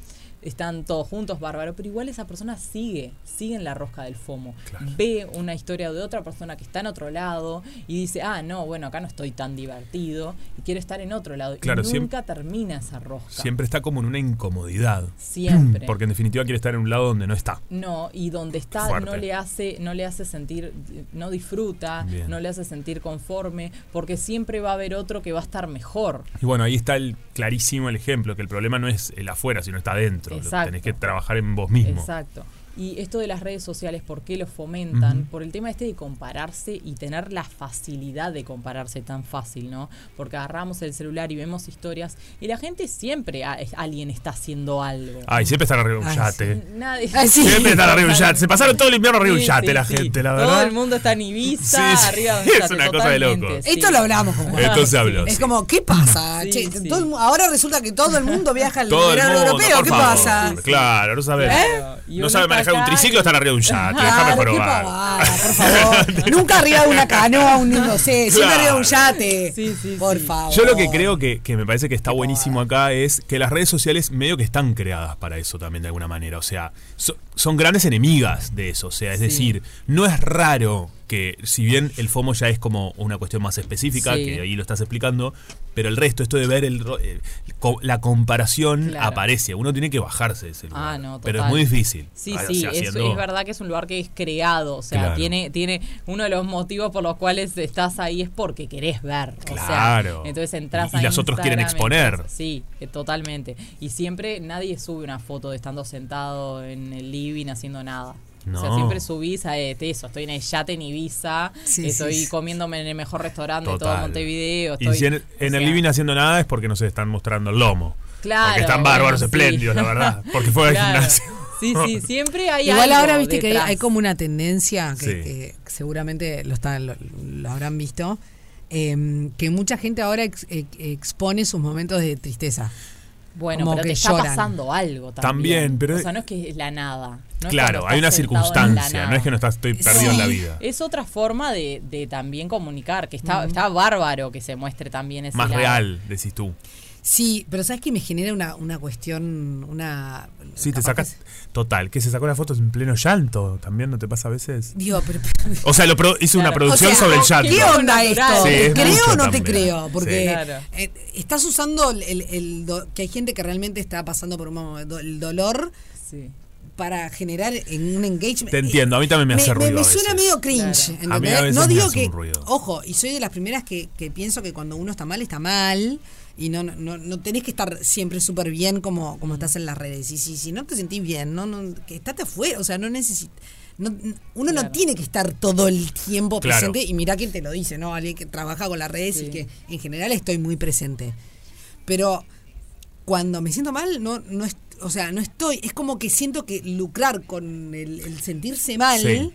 están todos juntos, bárbaro, pero igual esa persona sigue, sigue en la rosca del FOMO. Claro. Ve una historia de otra persona que está en otro lado y dice, ah, no, bueno, acá no estoy tan divertido y quiero estar en otro lado. Claro, y nunca termina esa rosca. Siempre está como en una incomodidad. Siempre. Porque en definitiva quiere estar en un lado donde no está. No, y donde está Fuerte. no le hace, no le hace sentir, no disfruta, Bien. no le hace sentir conforme, porque siempre va a haber otro que va a estar mejor. Y bueno, ahí está el clarísimo el ejemplo, que el problema no es el afuera, sino está adentro. Exacto. tenés que trabajar en vos mismo. Exacto. Y esto de las redes sociales, ¿por qué lo fomentan? Por el tema este de compararse y tener la facilidad de compararse tan fácil, ¿no? Porque agarramos el celular y vemos historias y la gente siempre, a- es- alguien está haciendo algo. Ay, siempre están arriba de un Ay, yate. Nadie. Siempre están arriba de un yate. Se pasaron todo el invierno arriba de un Sí, yate sí, la sí. gente, la Todo verdad. el mundo está en Ibiza, Sí, sí. arriba de un Es yate, una cosa de sí. Esto lo hablamos con Juan. Esto se habló. Es sí. como, ¿qué pasa? Sí, Che, sí. todo el mu- ahora resulta que todo el mundo viaja al Todo verano europeo. ¿Qué pasa? Claro, no sabe. Claro. Y No uno un triciclo, están arriba de un yate. Déjame pavada, por favor. Nunca arriba de una canoa, un no sé, siempre arriba de un yate. Sí, sí, por sí. favor. Yo lo que creo que, que me parece que está buenísimo acá es que las redes sociales medio que están creadas para eso también de alguna manera. O sea, so- son grandes enemigas de eso. O sea, es Sí. decir, no es raro que si bien el FOMO ya es como una cuestión más específica, Sí. que ahí lo estás explicando, pero el resto, esto de ver el, ro- eh, la comparación Claro. aparece. Uno tiene que bajarse de ese lugar. Ah, no, pero es muy difícil. Sí, Ah, o sí, sea, es, verdad que es un lugar que es creado, o sea, Claro. tiene, tiene uno de los motivos por los cuales estás ahí es porque querés ver, o sea, Claro. entonces entras Y- y a las otros quieren exponer. entras- sí, eh, totalmente, y siempre nadie sube una foto de estando sentado en el living haciendo nada. O sea, siempre subís a eh, eso, estoy en el yate en Ibiza, Sí, estoy sí, sí. comiéndome en el mejor restaurante de todo. Montevideo. Y Estoy, si en, el sea, living haciendo nada es porque no se están mostrando el lomo. Claro, Porque están bueno, bárbaros, sí. espléndidos, la verdad. Porque fue al Claro. gimnasio. Sí, sí, siempre hay Igual algo ahora viste que hay, como una tendencia que, Sí. que seguramente lo, están, lo, lo habrán visto, em, que mucha gente ahora ex- ex- expone sus momentos de tristeza. Bueno, como pero que te está pasando algo también. También, pero- O sea, no es que es la nada. no es claro, cuando hay una estás sentado en la circunstancia, no es que no estás, estoy perdido en la vida. Es otra forma de, de también comunicar, que está, Ujú. está bárbaro que se muestre también ese Más lado. real, decís tú. Sí, pero ¿sabes que me genera una, una cuestión, una... Sí, te sacas. Total, que se sacó la foto en pleno llanto. También no te pasa a veces. Digo, pero... O sea, lo pro- hizo una producción O sea, sobre el llanto. ¿Qué onda esto? Sí, ¿Te es creo o no te creo? Porque Sí. Claro. eh, estás usando el, el- el do- que hay gente que realmente está pasando por un momento, el dolor Sí. para generar en un engagement. Te entiendo, a mí también me hace ruido Me, a suena medio cringe. Claro. ¿entendés? A mí a veces no me digo hace que. un ruido. Ojo, y soy de las primeras que, que pienso que cuando uno está mal, está mal. Y no, no, no, no tenés que estar siempre súper bien como, como estás en las redes. Y si, si no te sentís bien, no, no, que estate afuera. O sea, no necesitas. No, uno no tiene que estar todo el tiempo Claro. presente. Y mira quién te lo dice, ¿no? Alguien que trabaja con las redes Sí. y que en general estoy muy presente. Pero cuando me siento mal, no, no es, o sea, no estoy. Es como que siento que lucrar con el, el sentirse mal. Sí.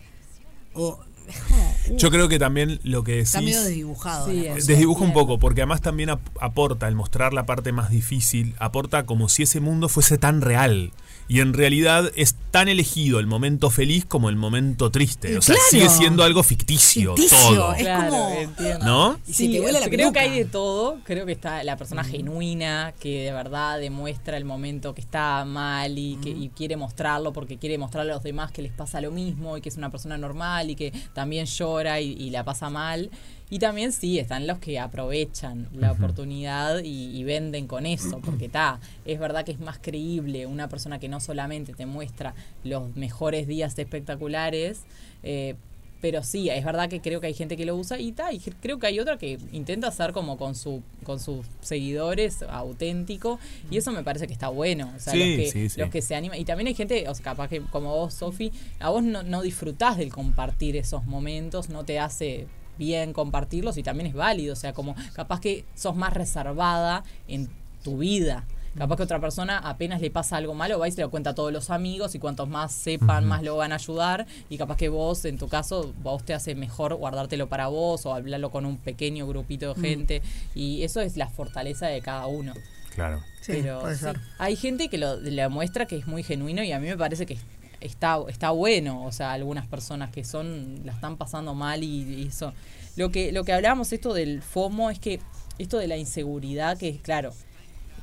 O, es como, Yo creo que también lo que decís. está medio desdibujado. Sí, Desdibuja un poco, porque además también ap- aporta, el mostrar la parte más difícil, aporta como si ese mundo fuese tan real. Y en realidad es tan elegido el momento feliz como el momento triste. O sea, Claro. sigue siendo algo ficticio, Ficticio, todo. es Claro, como- entiendo. ¿No? Y se te vuela la creo peluca. que hay de todo. Creo que está la persona genuina que de verdad demuestra el momento que está mal y que y quiere mostrarlo porque quiere mostrarle a los demás que les pasa lo mismo y que es una persona normal y que también llora y, y la pasa mal. Y también sí, están los que aprovechan la oportunidad y, y venden con eso, porque está, es verdad que es más creíble una persona que no solamente te muestra los mejores días espectaculares, eh, pero sí, es verdad que creo que hay gente que lo usa y ta, y creo que hay otra que intenta ser como con su con sus seguidores auténtico y eso me parece que está bueno, o sea, Sí, los, que, sí, sí. los que se animan y también hay gente, o sea, capaz que como vos Sofi, a vos no, no disfrutás del compartir esos momentos, no te hace bien compartirlos y también es válido, o sea, como capaz que sos más reservada en tu vida. Capaz que otra persona apenas le pasa algo malo, va y se lo cuenta a todos los amigos y cuantos más sepan, más lo van a ayudar. Y capaz que vos, en tu caso, vos te hace mejor guardártelo para vos o hablarlo con un pequeño grupito de gente. Y eso es la fortaleza de cada uno. Claro. Sí, Pero puede sí, hay gente que lo, le muestra que es muy genuino y a mí me parece que está, está bueno. O sea, algunas personas que son, la están pasando mal y, y eso. Lo que, lo que hablábamos esto del FOMO es que esto de la inseguridad, que es claro,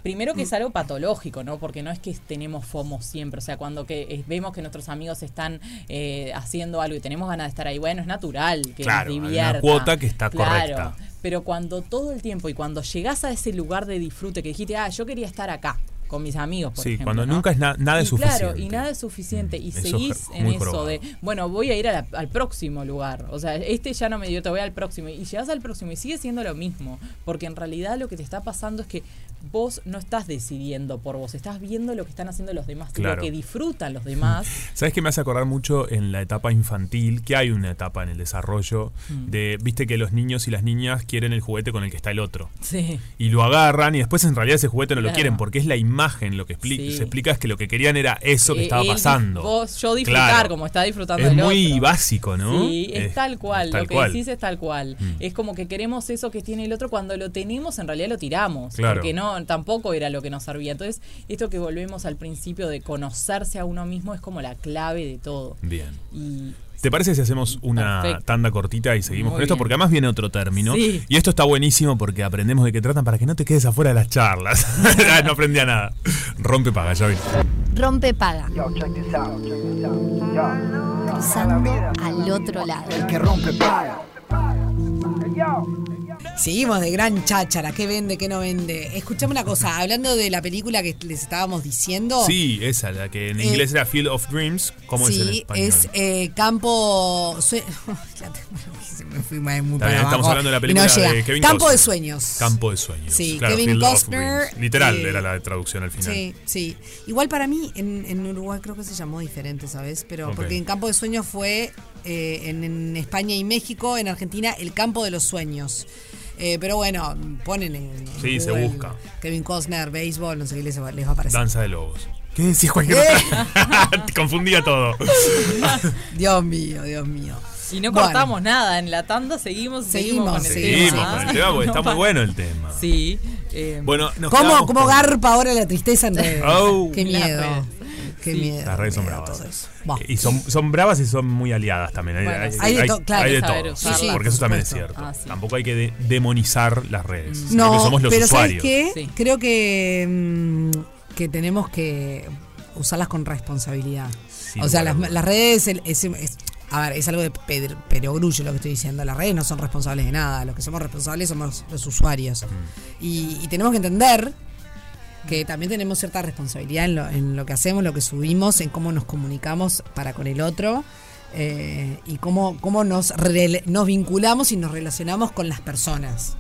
Primero que es algo patológico, ¿no? Porque no es que tenemos FOMO siempre. O sea, cuando que eh, vemos que nuestros amigos están eh, haciendo algo y tenemos ganas de estar ahí, bueno, es natural que Claro, hay nos una divierta. cuota que está Claro, correcta. Pero cuando todo el tiempo y cuando llegás a ese lugar de disfrute que dijiste, ah, yo quería estar acá, con mis amigos, por Sí, ejemplo. cuando ¿no? nunca es na- nada es Y Claro, suficiente. y nada es suficiente. Y Eso seguís en eso probado. de, bueno, voy a ir a la- al próximo lugar. O sea, este ya no me dio, te voy al próximo. Y llegas al próximo y sigue siendo lo mismo. Porque en realidad lo que te está pasando es que vos no estás decidiendo por vos, estás viendo lo que están haciendo los demás, Claro. lo que disfrutan los demás. ¿Sabes qué me hace acordar mucho en la etapa infantil? Que hay una etapa en el desarrollo Mm. de, viste que los niños y las niñas quieren el juguete con el que está el otro. Sí. Y lo agarran y después en realidad ese juguete no lo quieren porque es la imagen lo que expli- Sí. se explica es que lo que querían era eso que Eh, estaba pasando. Vos, yo disfrutar Claro. como está disfrutando Es el muy otro. básico, ¿no? Sí, es, Es- tal cual. tal lo que cual. decís es tal cual. Mm. Es como que queremos eso que tiene el otro. Cuando lo tenemos, en realidad lo tiramos. Claro. Porque no, tampoco era lo que nos servía. Entonces, esto que volvemos al principio de conocerse a uno mismo es como la clave de todo. Bien. Y ¿Te parece si hacemos una Perfecto. tanda cortita y seguimos Muy con esto? bien. Porque además viene otro término. Sí. Y esto está buenísimo porque aprendemos de qué tratan para que no te quedes afuera de las charlas. no aprendía nada. Rompe paga, ya vi. Rompe paga. Cruzando al otro lado. El que rompe paga. Seguimos de gran cháchara, ¿qué vende, qué no vende? Escuchame una cosa, hablando de la película que les estábamos diciendo. Sí, esa, la que en Eh, inglés era Field of Dreams. ¿Cómo es en sí, español? es eh, campo. sue- me fui muy para bien, estamos abajo hablando de la película no de Kevin Campo de sueños. Campo de sueños. Sí, claro, Kevin Costner. Literal eh, era la traducción al final. Sí, sí. Igual para mí en, en Uruguay creo que se llamó diferente, ¿sabes? Pero porque en Campo de Sueños fue en, en España y México, en Argentina, el Campo de los Sueños. Eh, pero bueno, ponen en, en Sí, se busca. Kevin Costner, béisbol, no sé qué les, va- les va a aparecer. Danza de lobos. ¿Qué decís, cualquier Eh. confundía todo. Dios mío, Dios mío. Y no Bueno. cortamos nada. En la tanda seguimos, seguimos, con el Seguimos tema. con el tema porque No está muy bueno el tema. Sí. eh, Bueno, nos ¿Cómo, cómo con- garpa ahora la tristeza en redes? Oh. Qué miedo. Qué Sí. miedo. Las redes son qué bravas. todo eso. Buah. Y son, son bravas y son muy aliadas también. Hay, Bueno, hay-. Hay de hay- claro. hay de todo. usarlas, Sí, sí, porque eso también es cierto. Ah, sí. Tampoco hay que de- demonizar las redes. que No, somos los pero ¿sabes usuarios. qué? Sí. Creo que, mm, que tenemos que usarlas con responsabilidad. O sea, las, las redes es, es- es- a ver, es algo de pedr- perogrullo lo que estoy diciendo. Las redes no son responsables de nada. Los que somos responsables somos los usuarios. Mm. Y, y tenemos que entender que también tenemos cierta responsabilidad en lo, en lo que hacemos, lo que subimos, en cómo nos comunicamos para con el otro. eh, y cómo, cómo nos, nos vinculamos y nos relacionamos con las personas.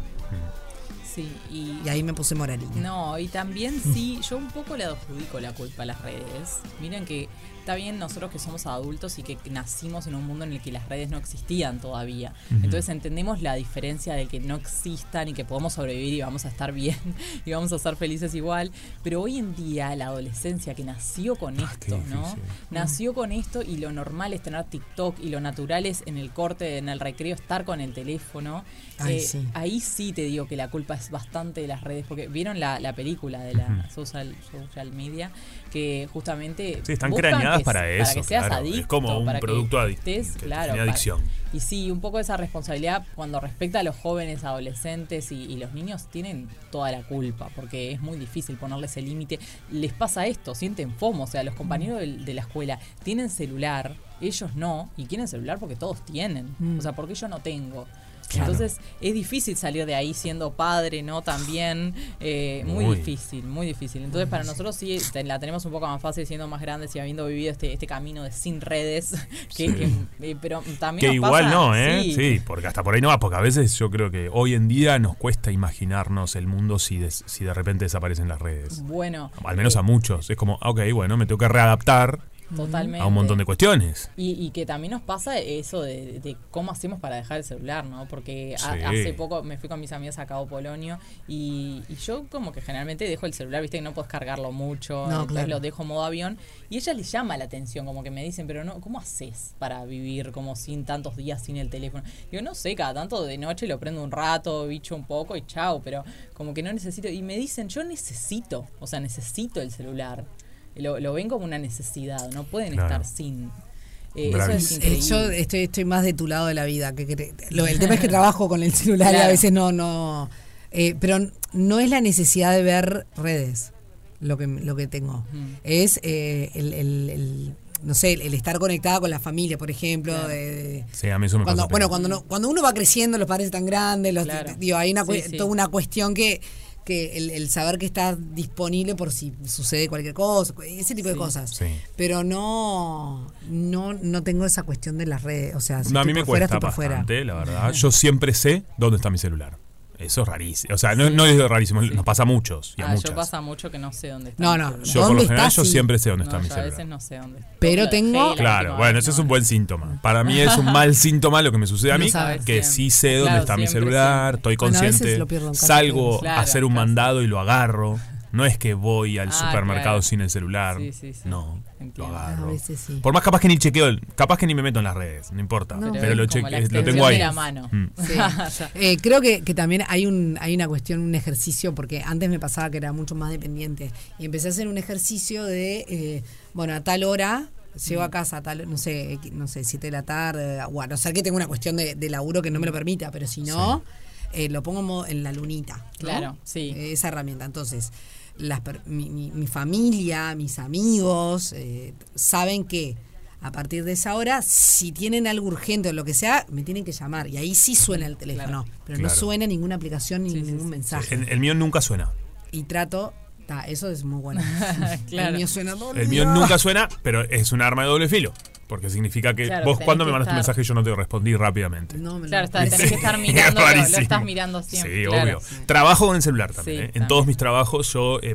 sí, y, Y ahí me puse moralina. No, y también sí, yo un poco le adjudico la culpa a las redes. Miren que está bien nosotros que somos adultos y que nacimos en un mundo en el que las redes no existían todavía. Entonces entendemos la diferencia de que no existan y que podemos sobrevivir y vamos a estar bien y vamos a ser felices igual. Pero hoy en día la adolescencia que nació con Ah, esto, ¿no? Nació con esto y lo normal es tener TikTok y lo natural es en el corte, en el recreo, estar con el teléfono. Ay, Eh, sí. Ahí sí te digo que la culpa es bastante de las redes, porque vieron la, la película de la social, social media, que justamente... Sí, están craneadas que- para eso, que seas claro. adicto, Es como un para producto adic- estés, que claro, para- adicción. y sí, un poco esa responsabilidad cuando respecta a los jóvenes, adolescentes y, y los niños tienen toda la culpa, porque es muy difícil ponerles el límite. Les pasa esto, sienten FOMO, o sea, los compañeros de, la escuela tienen celular, ellos no, y quieren celular porque todos tienen. Mm. O sea, porque yo no tengo. Claro. Entonces es difícil salir de ahí siendo padre, ¿no? También eh, muy, Muy. difícil, muy difícil. Entonces para nosotros sí te- la tenemos un poco más fácil siendo más grandes y habiendo vivido este, este camino de sin redes, que, que- eh, pero también Que nos igual pasa- no, ¿eh? Sí. porque hasta por ahí no va, porque a veces yo creo que hoy en día nos cuesta imaginarnos el mundo si de, si de repente desaparecen las redes. Bueno, Al menos a muchos. Es como, ok, bueno, me tengo que readaptar totalmente. a un montón de cuestiones. Y, y que también nos pasa eso de, de cómo hacemos para dejar el celular, ¿no? Porque a- Sí. hace poco me fui con mis amigas a Cabo Polonio y, y yo como que generalmente dejo el celular, viste que no puedes cargarlo mucho, No, entonces claro. lo dejo modo avión y ella les llama la atención, como que me dicen, pero no, ¿cómo haces para vivir como sin tantos días sin el teléfono? Digo, no sé, cada tanto de noche lo prendo un rato, bicho un poco y chao, pero como que no necesito. Y me dicen, yo necesito, o sea, necesito el celular. Lo, lo ven como una necesidad, no pueden Claro. estar sin. Eh, eso es Eh, increíble. Yo estoy, estoy más de tu lado de la vida. Que, lo- el tema es que trabajo con el celular y a veces no, no. eh, pero no es la necesidad de ver redes lo que, lo que tengo. Mm. Es eh, el, el- el- no sé, el estar conectada con la familia, por ejemplo. Claro. de- de- Sí, a mí eso me cuando, pasa. bueno, cuando, no- cuando uno va creciendo, los padres están grandes, los, Claro. digo, hay una, sí. toda una cuestión que, que el, el saber que está disponible por si sucede cualquier cosa, ese tipo de cosas. Sí. Pero no, no, no tengo esa cuestión de las redes. O sea, si No, a mí me por fuera, cuesta por fuera. bastante, la verdad. Yo siempre sé dónde está mi celular. Eso es rarísimo. O sea, no, no es rarísimo, nos pasa a muchos y a Ah, muchas. yo pasa mucho que no sé dónde está. No, no, celular. Yo por lo ¿Dónde general está? yo Sí. siempre sé dónde No, está mi yo a celular. veces no sé dónde está. Pero tengo- Claro, bueno, ese es un buen síntoma. Para mí es un mal síntoma lo que me sucede a mí, sabes que siempre. sí sé dónde Claro, está mi celular, siempre. estoy Bueno, a veces consciente, lo pierdo en casa, salgo a hacer un mandado y lo agarro. No es que voy al Ah, supermercado claro. sin el celular. Sí, sí, sí. No, Entiendo. lo A agarro. veces sí. Por más capaz que ni chequeo, capaz que ni me meto en las redes, no importa. No. pero Pero lo, cheque- lo tengo ahí. de la mano. Mm. Eh, creo que, que también hay un hay una cuestión, un ejercicio, porque antes me pasaba que era mucho más dependiente. Y empecé a hacer un ejercicio de, eh, bueno, a tal hora, llego a casa a tal, no sé, X- no sé, 7 de la tarde, o a no ser que tenga una cuestión de, de laburo que no me lo permita, pero si no, eh, lo pongo en modo- en la lunita. ¿no? Claro, sí. Eh, esa herramienta. Entonces, las, per- mi, mi- mi familia, mis amigos, eh, saben que a partir de esa hora, si tienen algo urgente o lo que sea, me tienen que llamar. Y ahí sí suena el teléfono. Pero no suena ninguna aplicación ni Sí, ningún sí. mensaje. El, el mío nunca suena. Y trato. ta, eso es muy bueno. Claro. El mío suena todo el El mío nunca suena, pero es un arma de doble filo. Porque significa que Claro, vos cuando me mandaste un mensaje yo no te respondí rápidamente. No, me lo- Claro, tenés que estar Es mirando, lo, lo estás mirando siempre. Sí, claro. obvio. Trabajo con el celular también. Sí, ¿eh? En también. todos mis trabajos yo, eh,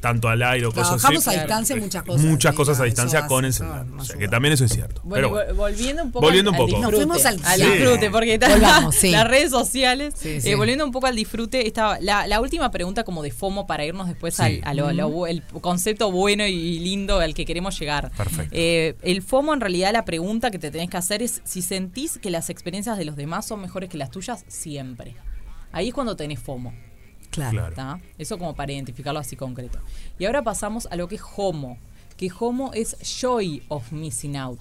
tanto al aire o cosas así. Trabajamos a distancia muchas cosas. Muchas sí, cosas a distancia hace- con el eso celular. nos O sea, que también eso es cierto. Bueno, Pero bueno. volviendo un poco Volviendo al, un poco. al Nos disfrute, fuimos al disfrute, porque Volvamos, sí. las redes sociales, Sí, eh, sí. volviendo un poco al disfrute, estaba la, la última pregunta como de FOMO para irnos después Sí. al a lo- lo bu- el concepto bueno y lindo al que queremos llegar. Perfecto. Eh, el FOMO en realidad la pregunta que te tenés que hacer es si sentís que las experiencias de los demás son mejores que las tuyas siempre. Ahí es cuando tenés FOMO. Claro. Eso como para identificarlo así concreto. Y ahora pasamos a lo que es HOMO, que HOMO es Joy of Missing Out.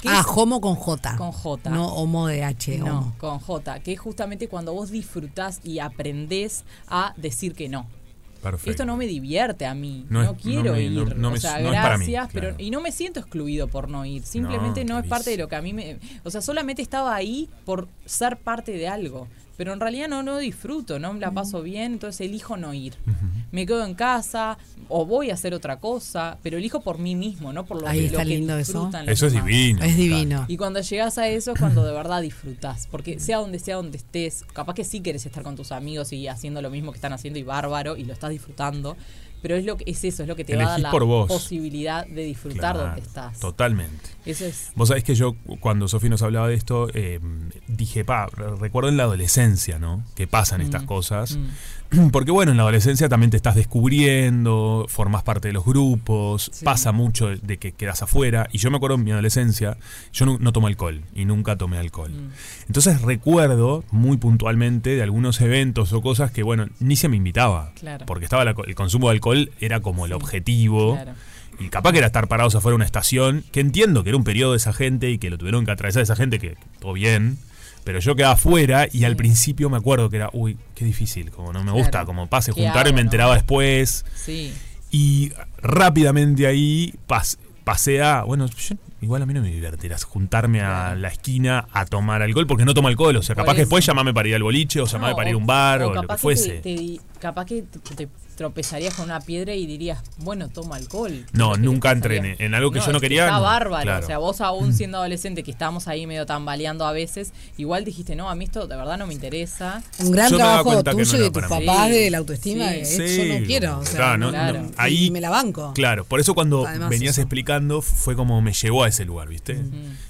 que Ah, homo con J. Con J. No homo de H. no, homo. con J, que es justamente cuando vos disfrutás y aprendés a decir que no. Perfecto. Esto no me divierte a mí, No no, es- quiero no me- ir. no- no o me- sea, no es para mí, gracias, pero claro. y no me siento excluido por no ir. Simplemente No, no, es parte de lo que a mí me, o sea, solamente estaba ahí por ser parte de algo, pero en realidad no no disfruto, no la paso bien, entonces elijo no ir. Me quedo en casa o voy a hacer otra cosa, pero elijo por mí mismo, no por lo, Ahí que- está lo lindo eso. disfrutan los Eso es divino. Es divino. Y cuando llegas a eso es cuando de verdad disfrutás. Porque sea donde sea donde estés, capaz que sí quieres estar con tus amigos y haciendo lo mismo que están haciendo y bárbaro y lo estás disfrutando. Pero es lo que es eso, es lo que te va a dar Elegís la por vos. posibilidad de disfrutar Claro, donde estás. Totalmente. Eso es. Vos sabés que yo, cuando Sofi nos hablaba de esto, eh, dije, pa, re- recuerdo en la adolescencia, ¿no? Que pasan Mm, estas cosas. Porque bueno, en la adolescencia también te estás descubriendo, formás parte de los grupos, pasa mucho de que quedas afuera. Y yo me acuerdo en mi adolescencia, yo no, no tomo alcohol y nunca tomé alcohol. Mm. Entonces recuerdo muy puntualmente de algunos eventos o cosas que, bueno, ni se me invitaba. Claro. Porque estaba la el consumo de alcohol era como el objetivo. Claro. Y capaz que era estar parados afuera de una estación, que entiendo que era un periodo de esa gente y que lo tuvieron que atravesar esa gente, que todo bien. Pero yo quedaba afuera y al principio me acuerdo que era, uy, qué difícil, como no me Claro. gusta, como pase, ¿Qué juntar y me no? enteraba después. Sí. Y rápidamente ahí pas- pasé a, bueno, yo- igual a mí no me divertirás juntarme a la esquina a tomar alcohol, porque no tomo alcohol. O sea, Por capaz que después llamame para ir al boliche o llamame No, para ir a un bar o, lo que fuese. te capaz que te, te tropezarías con una piedra y dirías, bueno, toma alcohol. No, que nunca entré en- algo que yo no es quería, Está no, bárbaro. claro. O sea, vos aún siendo adolescente, que estábamos ahí medio tambaleando a veces, igual dijiste, no, a mí esto de verdad no me interesa. Un gran Yo trabajo que no tuyo y de tus papás Sí, de la autoestima. sí. yo no quiero. O sea, claro, no- Claro. no- y ahí, me la banco. Claro, por eso cuando Además venías eso. explicando fue como me llevó a ese lugar, ¿viste?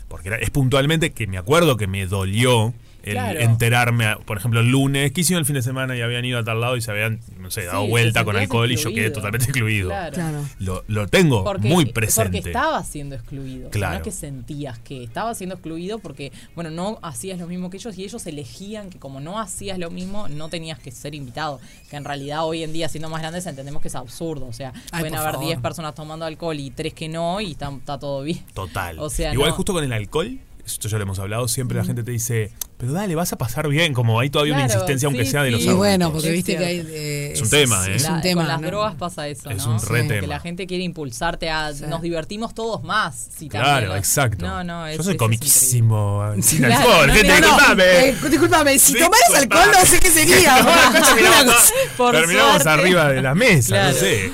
Porque era- es puntualmente que me acuerdo que me dolió el Claro. enterarme, a- por ejemplo, el lunes, que hicieron el fin de semana y habían ido a tal lado y se habían, no sé, dado Sí, vuelta con alcohol y yo quedé totalmente excluido. Claro. Claro. Lo, lo tengo Porque, muy presente. Porque estabas siendo excluido. O sea, no Claro. es que sentías que estabas siendo excluido porque, bueno, no hacías lo mismo que ellos y ellos elegían que como no hacías lo mismo, no tenías que ser invitado. Que en realidad hoy en día, siendo más grandes, entendemos que es absurdo. O sea, Ay, pueden haber favor. 10 personas tomando alcohol y 3 que no y está, está todo bien. Total. O sea, Igual no- justo con el alcohol, esto ya lo hemos hablado, siempre la gente te dice, pero dale, vas a pasar bien. Como hay todavía una insistencia, aunque sí, sea de sí. los Y adultos. bueno, porque Es viste que hay. eh, Es un tema, ¿eh? Es un tema. con las ¿no? drogas pasa eso, Es ¿no? un re Que tema. la gente quiere impulsarte a Sí. nos divertimos todos más. Sí, también, Claro, exacto. No, no, es, Yo soy es- es comiquísimo. Sin Claro, alcohol, no, gente, no, no, disculpame. Eh, discúlpame, si tomaras Disculpame. alcohol no sé qué sería. Terminamos, arriba de la mesa, Claro. no sé.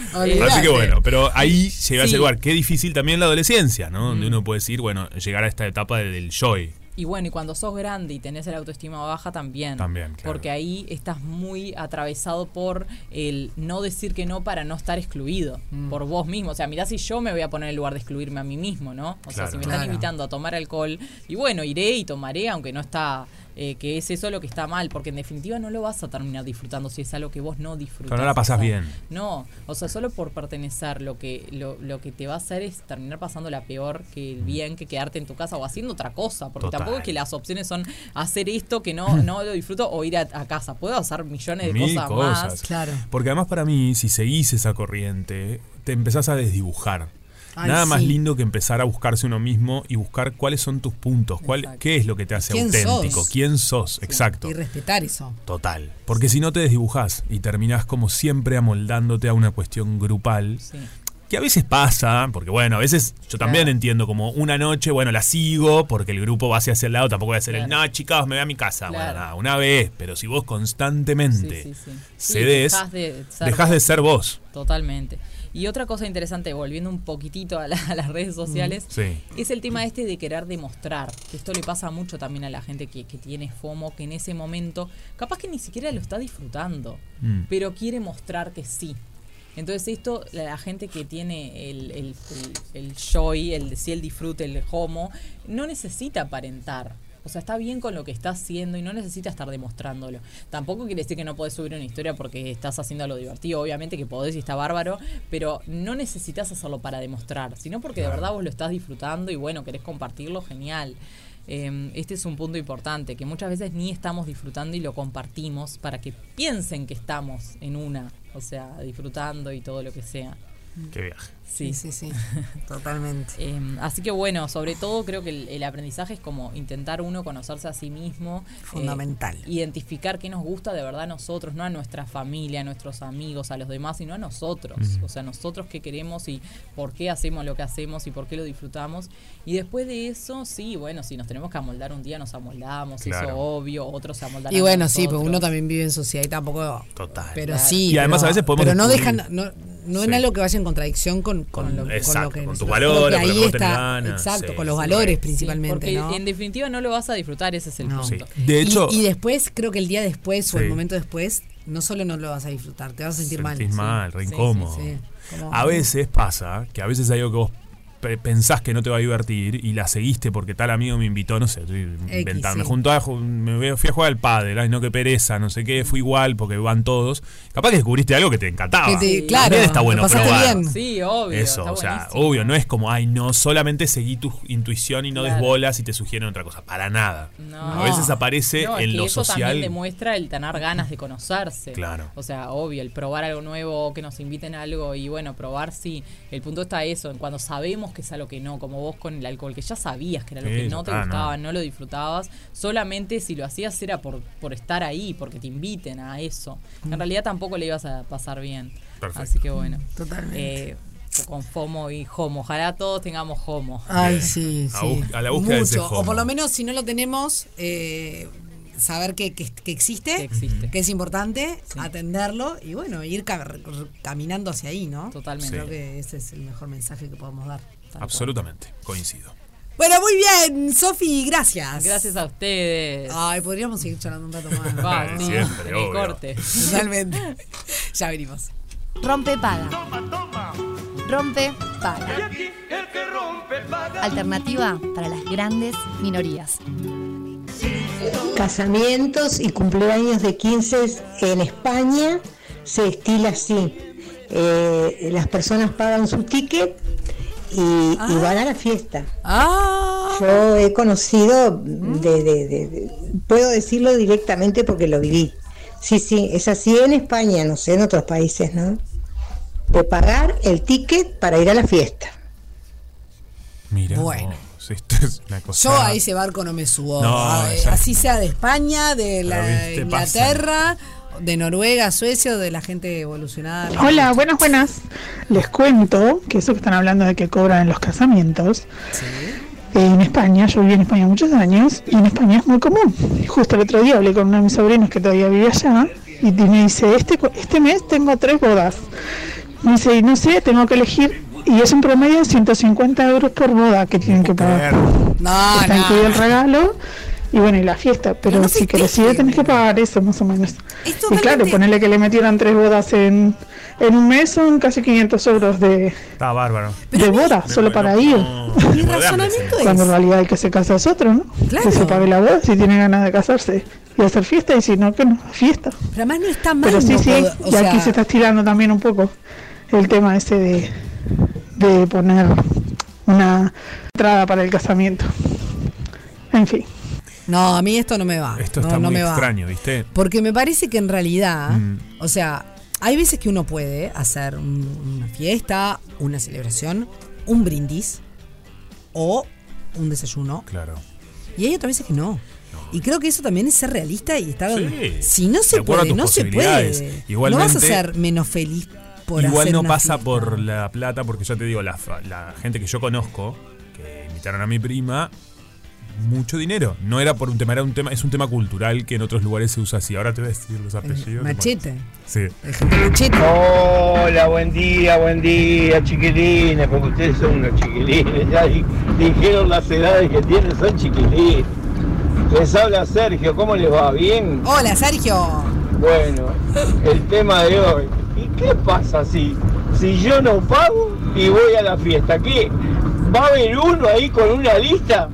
Así que bueno, pero ahí llega a ese Sí. lugar. Qué difícil también la adolescencia, ¿no? Donde uno puede decir, bueno, llegar a esta etapa de- del joy. Y bueno, y cuando sos grande y tenés el autoestima baja también. También, claro. Porque ahí estás muy atravesado por el no decir que no para no estar excluido Mm. por vos mismo. O sea, mirá si yo me voy a poner en lugar de excluirme a mí mismo, ¿no? O sea, Claro. si me Claro. están invitando a tomar alcohol, y bueno, iré y tomaré, aunque no está, eh, que es eso lo que está mal, porque en definitiva no lo vas a terminar disfrutando si es algo que vos no disfrutas. Pero no la pasás o sea, bien. No, o sea, solo por pertenecer, lo que, lo, lo que te va a hacer es terminar pasando la peor que el bien que quedarte en tu casa o haciendo otra cosa, porque Total. tampoco es que las opciones son hacer esto que no, no lo disfruto o ir a, a casa. Puedo hacer millones de Mil cosas, cosas. más. Claro. Porque además para mí, si seguís esa corriente, te empezás a desdibujar. Ay, Nada más lindo que empezar a buscarse uno mismo y buscar cuáles son tus puntos, cuál, Exacto. qué es lo que te hace ¿Quién auténtico, sos? quién sos, exacto. Y respetar eso. Total. Porque si no te desdibujás y terminás como siempre amoldándote a una cuestión grupal, que a veces pasa, porque bueno, a veces yo también entiendo como una noche, bueno, la sigo porque el grupo va hacia ese lado, tampoco voy a hacer el, no, chicos, me voy a mi casa. Bueno, nada, una vez, pero si vos constantemente Sí, sí, cedés, dejás de ser vos. Totalmente. Y otra cosa interesante, volviendo un poquitito a, la- a las redes sociales, Sí. es el tema este de querer demostrar. Que esto le pasa mucho también a la gente que, que tiene FOMO, que en ese momento capaz que ni siquiera lo está disfrutando, Mm. pero quiere mostrar que sí. Entonces esto, la, la gente que tiene el, el, el, el joy, el el disfrute, el homo, no necesita aparentar. O sea, está bien con lo que está haciendo y no necesita estar demostrándolo. Tampoco quiere decir que no podés subir una historia porque estás haciendo algo divertido. Obviamente que podés y está bárbaro, pero no necesitas hacerlo para demostrar, sino porque de verdad vos lo estás disfrutando y bueno, querés compartirlo, genial. Eh, este es un punto importante, que muchas veces ni estamos disfrutando y lo compartimos para que piensen que estamos en una, o sea, disfrutando y todo lo que sea. Qué viaje. Sí, Sí, sí, sí. Totalmente. Eh, así que bueno, sobre todo creo que el, el aprendizaje es como intentar uno conocerse a sí mismo. eh, Fundamental. identificar qué nos gusta de verdad a nosotros, no a nuestra familia, a nuestros amigos, a los demás, sino a nosotros. O sea, nosotros qué queremos y por qué hacemos lo que hacemos y por qué lo disfrutamos. Y después de eso, sí, bueno, si nos tenemos que amoldar un día, nos amoldamos, Claro. eso obvio, otros se amoldan Y a bueno, sí, pero uno también vive en sociedad y tampoco. Total. Pero Claro. sí. Y además pero- a veces podemos Pero no dejan. No, no Sí. es algo que vaya en contradicción con, con, lo, con Exacto, lo que. con tus valores, creo que con lo ahí que vos tenés está, ganas, Exacto, sí, con los sí, valores Sí, principalmente, porque ¿no? en definitiva no lo vas a disfrutar, ese es el No. punto. Sí. De hecho, y, y después, creo que el día después o el momento después, no solo no lo vas a disfrutar, te vas a sentir mal. sentís mal, re Sí, sí, incómodo. sí. Como- A veces pasa que a veces hay algo que vos pensás que no te va a divertir y la seguiste porque tal amigo me invitó, no sé, estoy inventando. sí. Me juntó a, me fui a jugar al pádel, ay no, qué pereza, no sé qué, fui igual porque van todos. Capaz que descubriste algo que te encantaba. Que te- Sí. claro, También está bueno probar. bien. Sí, obvio. Eso, está o sea, buenísimo. obvio, no es como, ay, no, solamente seguí tu intuición y no Claro. desbolas y te sugieren otra cosa. Para nada. No. A veces aparece No, es en que lo eso social. también demuestra el tener ganas de conocerse. Claro. O sea, obvio, el probar algo nuevo, que nos inviten a algo y bueno, probar sí. El punto está eso, en cuando sabemos que es algo que no, como vos con el alcohol, que ya sabías que era lo Sí, que no te gustaba, no. no. lo disfrutabas, solamente si lo hacías era por, por estar ahí, porque te inviten a eso. En realidad tampoco le ibas a pasar bien. Perfecto. Así que bueno. Totalmente. eh, con FOMO y HOMO. Ojalá todos tengamos HOMO. Ay, sí, A sí. a la búsqueda de ese Mucho. O por lo menos, si no lo tenemos, eh, saber que, que- que existe, Que existe. que es importante, Sí. atenderlo y bueno, ir ca- caminando hacia ahí, ¿no? Totalmente. Creo que ese es el mejor mensaje que podemos dar. Tal cual. Absolutamente, coincido. Bueno, muy bien, Sofi, gracias. Gracias a ustedes. Ay, podríamos seguir charlando un rato más. Va, sí, siempre, obvio. corte. Totalmente. ya venimos. Rompe paga. Rompe paga. Alternativa para las grandes minorías. Casamientos y cumpleaños de 15 en España se estila así. Eh, las personas pagan su ticket y, y van a la fiesta. Ah, Yo he conocido, de, de- de- de- puedo decirlo directamente porque lo viví. Sí, sí, es así en España, no sé, en otros países, ¿no? De pagar el ticket para ir a la fiesta. Mira. Bueno. Esto es una cosa. Yo a ese barco no me subo. No, A- ya- así sea de España, de la viste, Inglaterra, de Noruega, Suecia, o de la gente evolucionada. Hola, buenas, buenas. Les cuento que eso que están hablando de que cobran en los casamientos. En España, yo viví en España muchos años y en España es muy común. Justo el otro día hablé con uno de mis sobrinos que todavía vive allá y me dice, este, cu- este mes tengo tres bodas. Me dice, y no sé, tengo que elegir y es un promedio de 150 euros por boda que tienen que pagar. No, Está no. incluido el regalo y bueno, y la fiesta, pero si querés ir tenés que pagar eso más o menos. Y claro, ponerle que le metieran tres bodas en, en un mes son casi 500 euros de, Está bárbaro. de boda, solo para ir. Mi razonamiento Cuando en realidad el que se casa es otro, ¿no? Claro. Que se pague la boda si tiene ganas de casarse y hacer fiesta y si no, que no, fiesta. Pero además no está mal. Pero sí, no sí, o y aquí se está estirando también un poco el tema ese de, de poner una entrada para el casamiento. En fin. No, a mí esto no me va. Esto está no muy me va. extraño, ¿viste? Porque me parece que en realidad, Mm. o sea, hay veces que uno puede hacer un- una fiesta, una celebración, un brindis o un desayuno. Claro. Y hay otras veces que no. Y creo que eso también es ser realista y estar. Sí. Si no se puede, no se puede. Igualmente- no vas a ser menos feliz por Igual hacer no una pasa fiesta. por la plata, porque ya te digo, la, la gente que yo conozco, que invitaron a mi prima, mucho dinero. No era por un tema, era un tema, es un tema cultural que en otros lugares se usa así. Ahora te voy a decir los apellidos. Machete. Sí. Hola, buen día, buen día, chiquilines, porque ustedes son unos chiquilines, ya di- dijeron las edades que tienen, son chiquilines. Les habla Sergio, ¿cómo les va? ¿Bien? Hola, Sergio. Bueno, el tema de hoy. ¿Y qué pasa si, si yo no pago y voy a la fiesta? ¿Qué? ¿Va a haber uno ahí con una lista?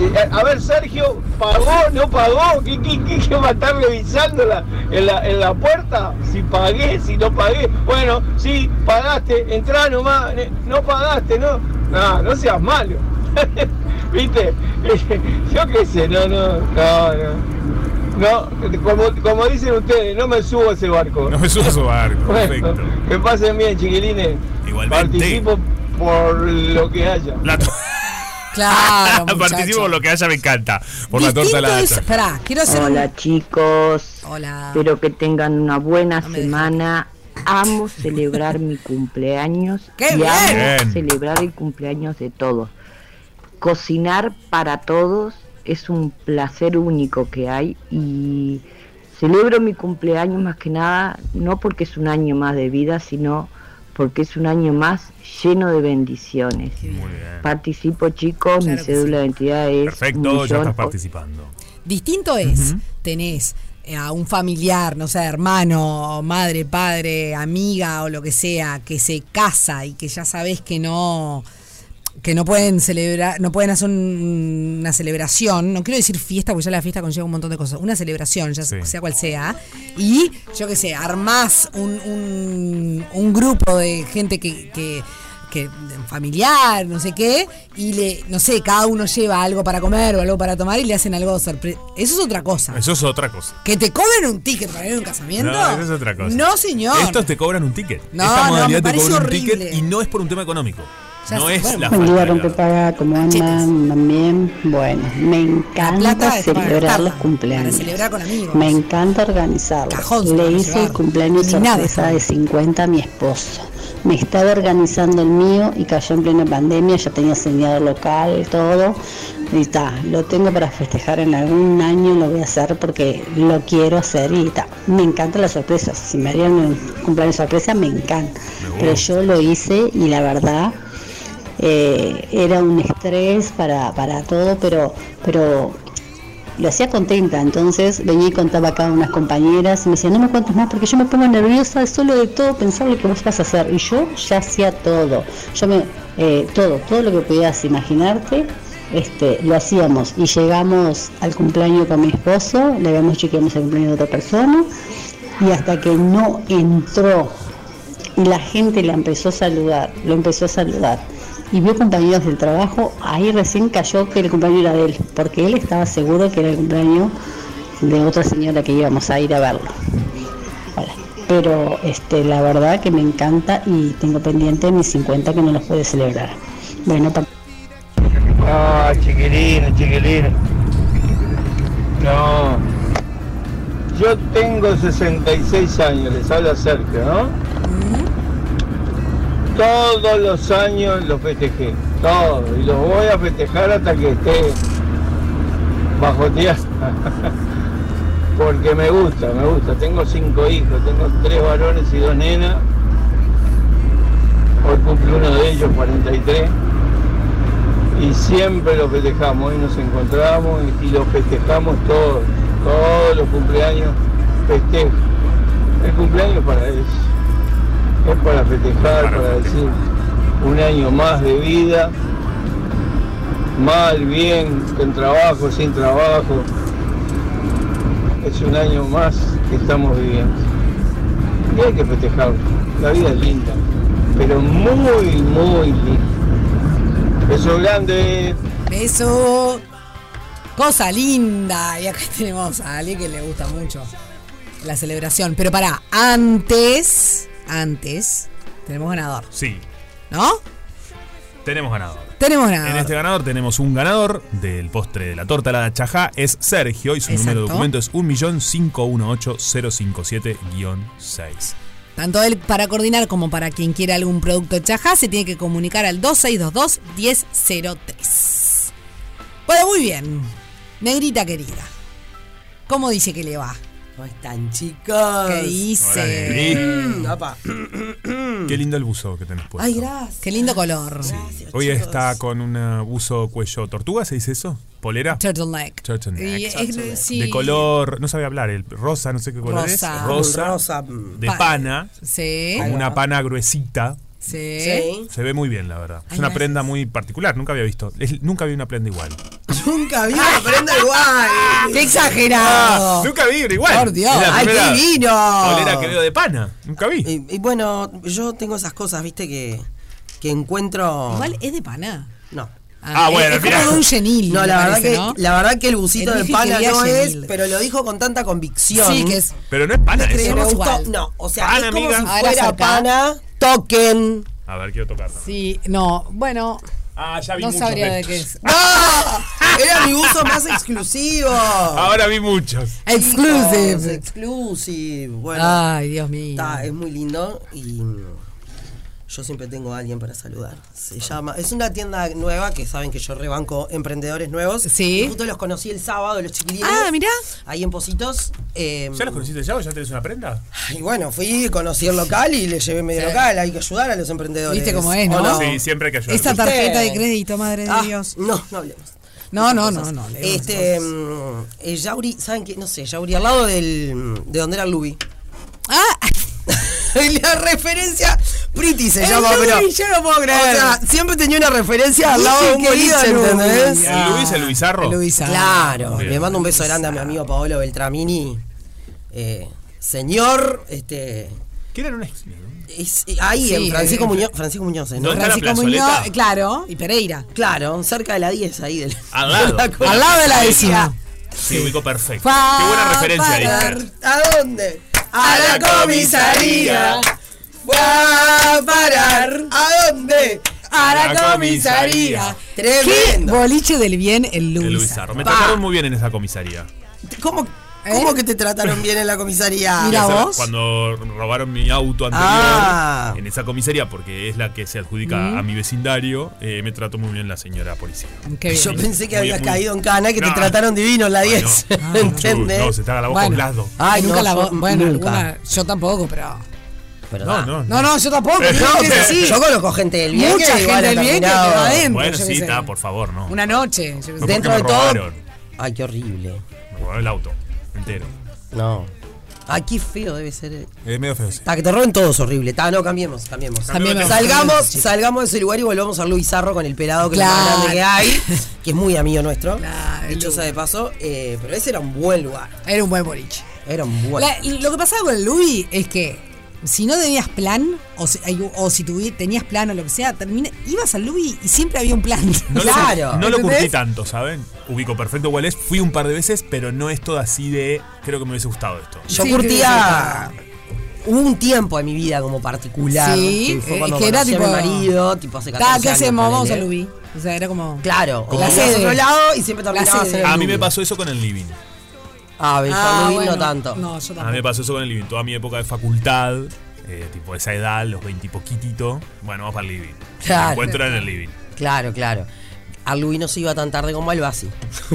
Eh, A ver, Sergio, ¿pagó? ¿No pagó? ¿Qué, qué, qué, qué va a estar revisando la- en, la, en la puerta? Si pagué, si no pagué. Bueno, sí, pagaste, entrá nomás. No pagaste, ¿no? No, no seas malo. ¿Viste? Yo qué sé, no, no, no, no. No, como, como dicen ustedes, no me subo a ese barco. No me subo a ese barco, Bueno, perfecto. que pasen bien, chiquilines. Igualmente. Participo por lo que haya. La Claro, Participo por lo que haya, me encanta. Por la torta de la es, esperá, quiero hacer un- Hola chicos, Hola. espero que tengan una buena semana. Amo celebrar mi cumpleaños ¡Qué y bien! amo Bien. celebrar el cumpleaños de todos. Cocinar para todos es un placer único que hay y celebro mi cumpleaños más que nada no porque es un año más de vida, sino porque es un año más lleno de bendiciones. Participo chicos, mi Claro cédula de identidad es Perfecto, ya estás participando. Distinto es, tenés eh, a un familiar, no sé, hermano, madre, padre, amiga o lo que sea, que se casa y que ya sabés que no que no pueden celebrar, no pueden hacer un- una celebración, no quiero decir fiesta porque ya la fiesta conlleva un montón de cosas, una celebración, ya sea cual sea, y yo qué sé, armás un, un, un grupo de gente que, que, que familiar, no sé qué, y le, no sé, cada uno lleva algo para comer o algo para tomar y le hacen algo sorpresa. Eso es otra cosa. Eso es otra cosa. Que te cobren un ticket para ir a un casamiento. No, eso es otra cosa. No, señor. Estos te cobran un ticket. No, Esta no, modalidad me te parece cobra un horrible. ticket y no es por un tema económico. Ya no es bueno. la Buen día, rompepaga, ¿cómo andan? También, bueno, me encanta plata es para celebrar los cumpleaños. para celebrar con amigos. Me encanta organizarlos. Cajón Le hice llevar. el cumpleaños sorpresa de 50 a mi esposo. Me estaba organizando el mío y cayó en plena pandemia, ya tenía señal local, todo. Y está, lo tengo para festejar en algún año, lo voy a hacer porque lo quiero hacer y está. Me encantan las sorpresas. Si me harían un cumpleaños sorpresa, me encanta. Pero yo lo hice y la verdad eh, era un estrés para, para todo, pero, pero lo hacía contenta. Entonces venía y contaba acá a unas compañeras y me decían, no me cuentes más porque yo me pongo nerviosa solo de todo pensar que vos vas a hacer. Y yo ya hacía todo. Yo me, eh, todo, todo lo que podías imaginarte. Este, lo hacíamos y llegamos al cumpleaños con mi esposo, le habíamos dicho que íbamos al cumpleaños de otra persona y hasta que no entró y la gente la empezó a saludar, lo empezó a saludar. Y vio compañeros del trabajo, ahí recién cayó que el cumpleaños era de él, porque él estaba seguro que era el cumpleaños de otra señora que íbamos a ir a verlo. Pero este, la verdad que me encanta y tengo pendiente mis 50 que no los puede celebrar. Bueno, pa- chiquilines. No. Yo tengo 66 años, les habla Sergio, ¿no? Todos los años los festejé, todos, y los voy a festejar hasta que esté bajo tierra. Porque me gusta, me gusta. Tengo cinco hijos, tengo tres varones y dos nenas. Hoy cumple uno de ellos, 43. Y siempre lo festejamos, hoy nos encontramos y, y lo festejamos todos, todos los cumpleaños festejo. El cumpleaños para eso. Es para festejar, para decir un año más de vida, mal, bien, con trabajo, sin trabajo. Es un año más que estamos viviendo. Y hay que festejarlo. La vida es linda, pero muy, muy linda. Beso grande. Beso. Cosa linda. Y acá tenemos a alguien que le gusta mucho la celebración. Pero para antes, antes, tenemos ganador. Sí. ¿No? Tenemos ganador. Tenemos ganador. En este ganador tenemos un ganador del postre de la torta la chajá. Es Sergio y su número de documento es 1518057-6. Tanto él para coordinar como para quien quiera algún producto de Chajá se tiene que comunicar al 2622-1003. Bueno, muy bien. Negrita querida. ¿Cómo dice que le va? ¿Cómo están, chicos? ¿Qué dice? Hola. Mm. Qué lindo el buzo que tenés puesto. Ay, gracias. Qué lindo color. Hoy está con un buzo cuello tortuga, ¿se dice eso? ¿Polera? Turtleneck. Turtleneck. Y es- sí. De color, no sabía hablar, el rosa, no sé qué color Rosa. es. Rosa. Rosa. De Pa- pana. Sí. Como una pana gruesita. Sí. Sí. Se ve muy bien, la verdad. Es Ay, una gracias. prenda muy particular, nunca había visto. es- nunca vi una prenda igual. Nunca vi una prenda igual. ¡Qué exagerado! Ah, nunca vi una igual. Por Dios. Es ¡Ay, qué divino! Polera que veo de pana. Nunca vi. Y, y bueno, yo tengo esas cosas, viste, que, que encuentro. Igual es de pana. No. Ah, bueno, es, mirá. como de un genil. No, la verdad, parece, que, ¿no? la verdad que el busito de pana no genil. es, pero lo dijo con tanta convicción. Sí, que es. Pero no es pana que eso. me gustó. igual. No, o sea, Pana, es como amiga. si fuera pana, toquen. A ver, quiero tocarla. Sí, no, bueno. Ah, ya vi No muchos sabría de qué es. ¡No! Era mi uso más exclusivo. Ahora vi muchos. Chicos, Exclusive. exclusive. Bueno, Ay, Dios mío. está, es muy lindo y mm, yo siempre tengo a alguien para saludar. Se llama, es una tienda nueva que saben que yo rebanco emprendedores nuevos. Sí. Y Justo los conocí el sábado, los chiquilines. Ah, mirá. Ahí en Positos. eh, ¿Ya los conociste ya o ya tenés una prenda? Y bueno, fui, conocí el local y le llevé medio local. Hay que ayudar a los emprendedores. Viste cómo es, ¿O ¿no? Sí, siempre hay que ayudar. Esta tarjeta de crédito, madre de Ah, Dios. No, no hablemos. No, no, no, no. Este, mm, eh, Yauri, ¿saben qué? No sé, Yauri, al lado del, de donde era el Lubi. Ah, La referencia, Pretty se El llama, Lubi, pero. yo no puedo creer. O sea, siempre tenía una referencia al lado de un boliche. ¿entendés? ¿El Luis, el Luisarro? Luisa. Claro, Bien. le mando un beso grande a mi amigo Paolo Beltramini. Eh, señor, este. ¿Qué era un ex? es- ahí Sí, en Francisco eh, Muñoz, Francisco Muñoz, ¿no? ¿Dónde está la Francisco? Muñoz, claro, y Pereira. Claro, cerca de la 10 ahí del. Al lado. de la Al lado de la décima. Sí, ubicó perfecto. Qué buena referencia ahí. ¿A dónde? A la comisaría. Voy a parar. ¿A dónde? A la La comisaría. Qué Tremendo. boliche del bien el El Luisa. Me Pa. trataron muy bien en esa comisaría. ¿Cómo, cómo que te trataron bien en la comisaría? ¿Eh? Mira vos. Cuando robaron mi auto anterior Ah. en esa comisaría, porque es la que se adjudica a mi vecindario, eh, me trató muy bien la señora policía. Qué bien. Yo pensé que Muy- habías muy- caído en cana y que No. te trataron divino en la 10. Ah, ¿Entendés? No, se te haga la voz Bueno. Ay, nunca no, la yo vo- Bueno, nunca. alguna- yo tampoco, pero. Pero No, no, No, no, yo tampoco. Así. Yo conozco gente del bien Mucha que gente del bien que quedó adentro. Bueno, sí, está, por favor, no. Una noche. yo qué sé. ¿Por qué Dentro de todo. Ay, qué horrible. Me robaron el auto entero. No. Ay, qué feo debe ser. Es medio feo, sí. Ta, que te roben todo es horrible. Ta, no, cambiemos, cambiemos. Cambiemos. Salgamos, salgamos de ese lugar y volvamos a Luis Zarro con el pelado que es más grande que hay, que es muy amigo nuestro. Claro, el dicho sea de paso, eh, pero ese era un buen lugar. Era un buen boliche. Era un buen La- lo que pasaba con el Louis es que si no tenías plan, o si, o si tuvi- tenías plan o lo que sea, termina, ibas al Louis y siempre había un plan. No, Claro. lo, no lo ¿Entendés? curtí tanto, ¿saben? Ubico perfecto cuál es. Fui un par de veces, pero no es todo así de. Creo que me hubiese gustado esto. Yo Sí, curtía hubo un tiempo en mi vida como particular. Sí, que fue eh, que era conocí a tipo. mi marido, tipo hace 14 Ta, ¿Qué años, hacemos? Vamos ponele. a Lubi. O sea, era como. Claro, o La a sede. otro lado y siempre La terminabas sede. en el A mí me pasó eso con el living. Ah, yo Ah, bueno. no tanto. No, yo A mí me tampoco. pasó eso con el living. Toda mi época de facultad, eh, tipo esa edad, los 20 y poquitito. Bueno, vamos para el living. Claro. El encuentro en el living. Claro, claro. Al no se iba tan tarde como al Basi.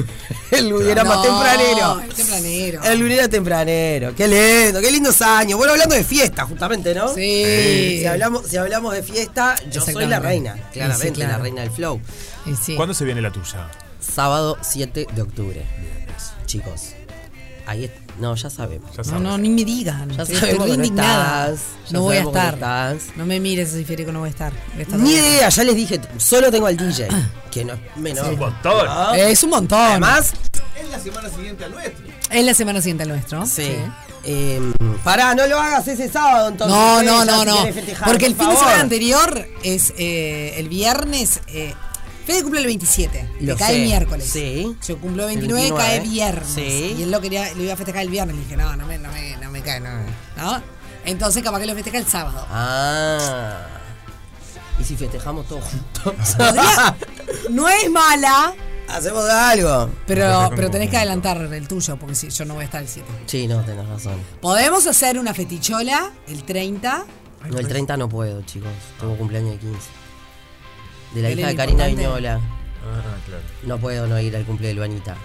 el Lubi era más No, tempranero. es tempranero. El Lubi era tempranero. Qué lindo, qué lindos años. Bueno, hablando de fiesta, justamente, ¿no? Sí. Si hablamos, si hablamos de fiesta, yo soy la reina. Claramente, Sí, claro. la reina del flow. Sí. ¿Cuándo se viene la tuya? Sábado 7 de octubre. Chicos. Ahí es- No, ya sabemos. Ya No, no, ni me digan. Ya Estoy sabemos que no indignada. estás, ya No voy a que no estar. No me mires ese Federico, no voy a estar. Voy a estar Ni idea, ya les dije, solo tengo al DJ, que no es menor. Un montón. ¿no? Eh, Es un montón. Además, Es la semana siguiente al nuestro. es la semana siguiente al nuestro. sí. Eh, pará, no lo hagas ese sábado entonces. No, no, no, no. festejar, Porque el por fin de semana anterior es eh, el viernes. Eh, Fede cumple el 27. Lo que cae el miércoles. Sí. Yo cumplo el El 29, 29, cae viernes. sí. Y él lo quería, lo iba a festejar el viernes. Le dije, no, no me, no me, no me cae, no. ¿No? Entonces capaz que lo festeja el sábado. Ah. ¿Y si festejamos todos juntos? Podría- no es mala, Hacemos algo. pero, pero tenés que adelantar el tuyo, porque si yo no voy a estar el 7. Sí, no, tenés razón. Podemos hacer una fetichola el 30. No, el 30 no puedo, chicos. Tengo cumpleaños de 15. De la hija de Karina importante. Viñola. Ah, claro. No puedo no ir al cumple de Luanita.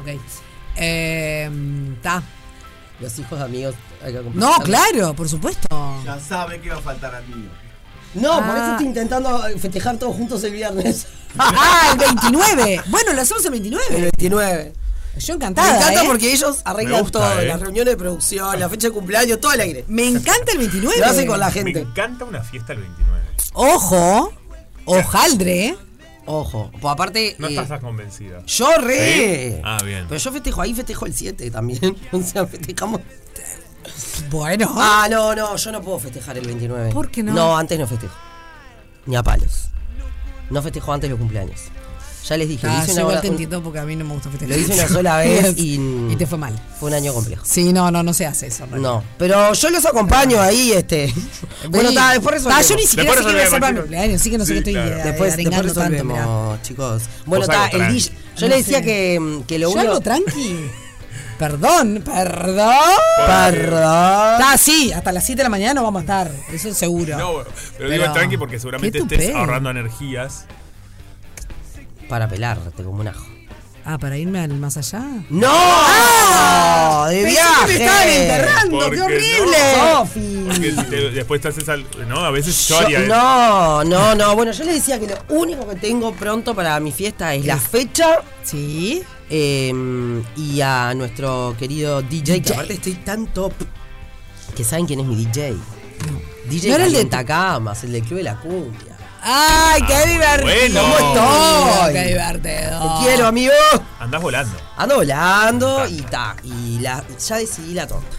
Ok. Eh, ta. Los hijos de amigos. hay que No, claro, por supuesto. Ya sabe que va a faltar al mío. No, por eso Ah. estoy intentando festejar todos juntos el viernes. Ah, el 29. Bueno, lo hacemos el El 29. 29. Yo Me encantada. encanta ¿eh? porque ellos arreglan gusta, todo, ¿eh? las reuniones de producción, la fecha de cumpleaños, todo al aire. Me encanta el 29. Lo hacen con la Me gente. encanta una fiesta el 29. Ojo. Ojaldre. Ojo, pues aparte. No eh, estás tan convencida. yo re. ¿Sí? Ah, bien. Pero yo festejo ahí, festejo el 7 también. O sea, festejamos. Bueno. Ah, no, no, yo no puedo festejar el 29. ¿Por qué no? No, antes no festejo. Ni a palos. No festejo antes los cumpleaños. Ya les dije, lo Ah, hice yo una igual te entiendo porque a mí no me gusta festejar. Lo hice una sola vez y. Y te fue mal. Fue un año complejo. Sí, no, no, no se hace eso. en realidad. No, pero yo los acompaño ahí, este. Bueno, Sí. está, después Ta, resolvemos. yo ni siquiera Después sé qué voy a hacer para mi resolvemos, cumpleaños, así que no sé Sí, qué estoy claro. eh, Después, después arengando tanto, mirá. resolvemos, chicos. Bueno, está, el. DJ. Yo No le decía sé. que, que lo ¿Yo único. algo tranqui? Perdón, perdón. Perdón. Está así, hasta las 7 de la mañana no vamos a estar, eso es seguro. No, pero, Pero- digo tranqui porque seguramente estés ahorrando energías. Para pelarte como un ajo. Ah, para irme al más allá. ¡No! ¡Ah! ¡De Pensé que viaje! me estaban enterrando, ¿Por qué horrible. no? Sofi. Te- después te haces algo. No, a veces yo, Yo- haría eso. no, no, no. Bueno, yo le decía que lo único que tengo pronto para mi fiesta es la fecha. Sí. eh, y a nuestro querido DJ, que aparte estoy tan top. Que saben quién es mi DJ. DJ ¿No era el de- Calientacamas, el del Club de la Cumbia. ¡Ay, qué Ah, divertido! bueno. ¿Cómo estoy? ¡Qué divertido! Te quiero, amigo. Andás volando. Ando volando y ta. Y la, ya decidí la torta.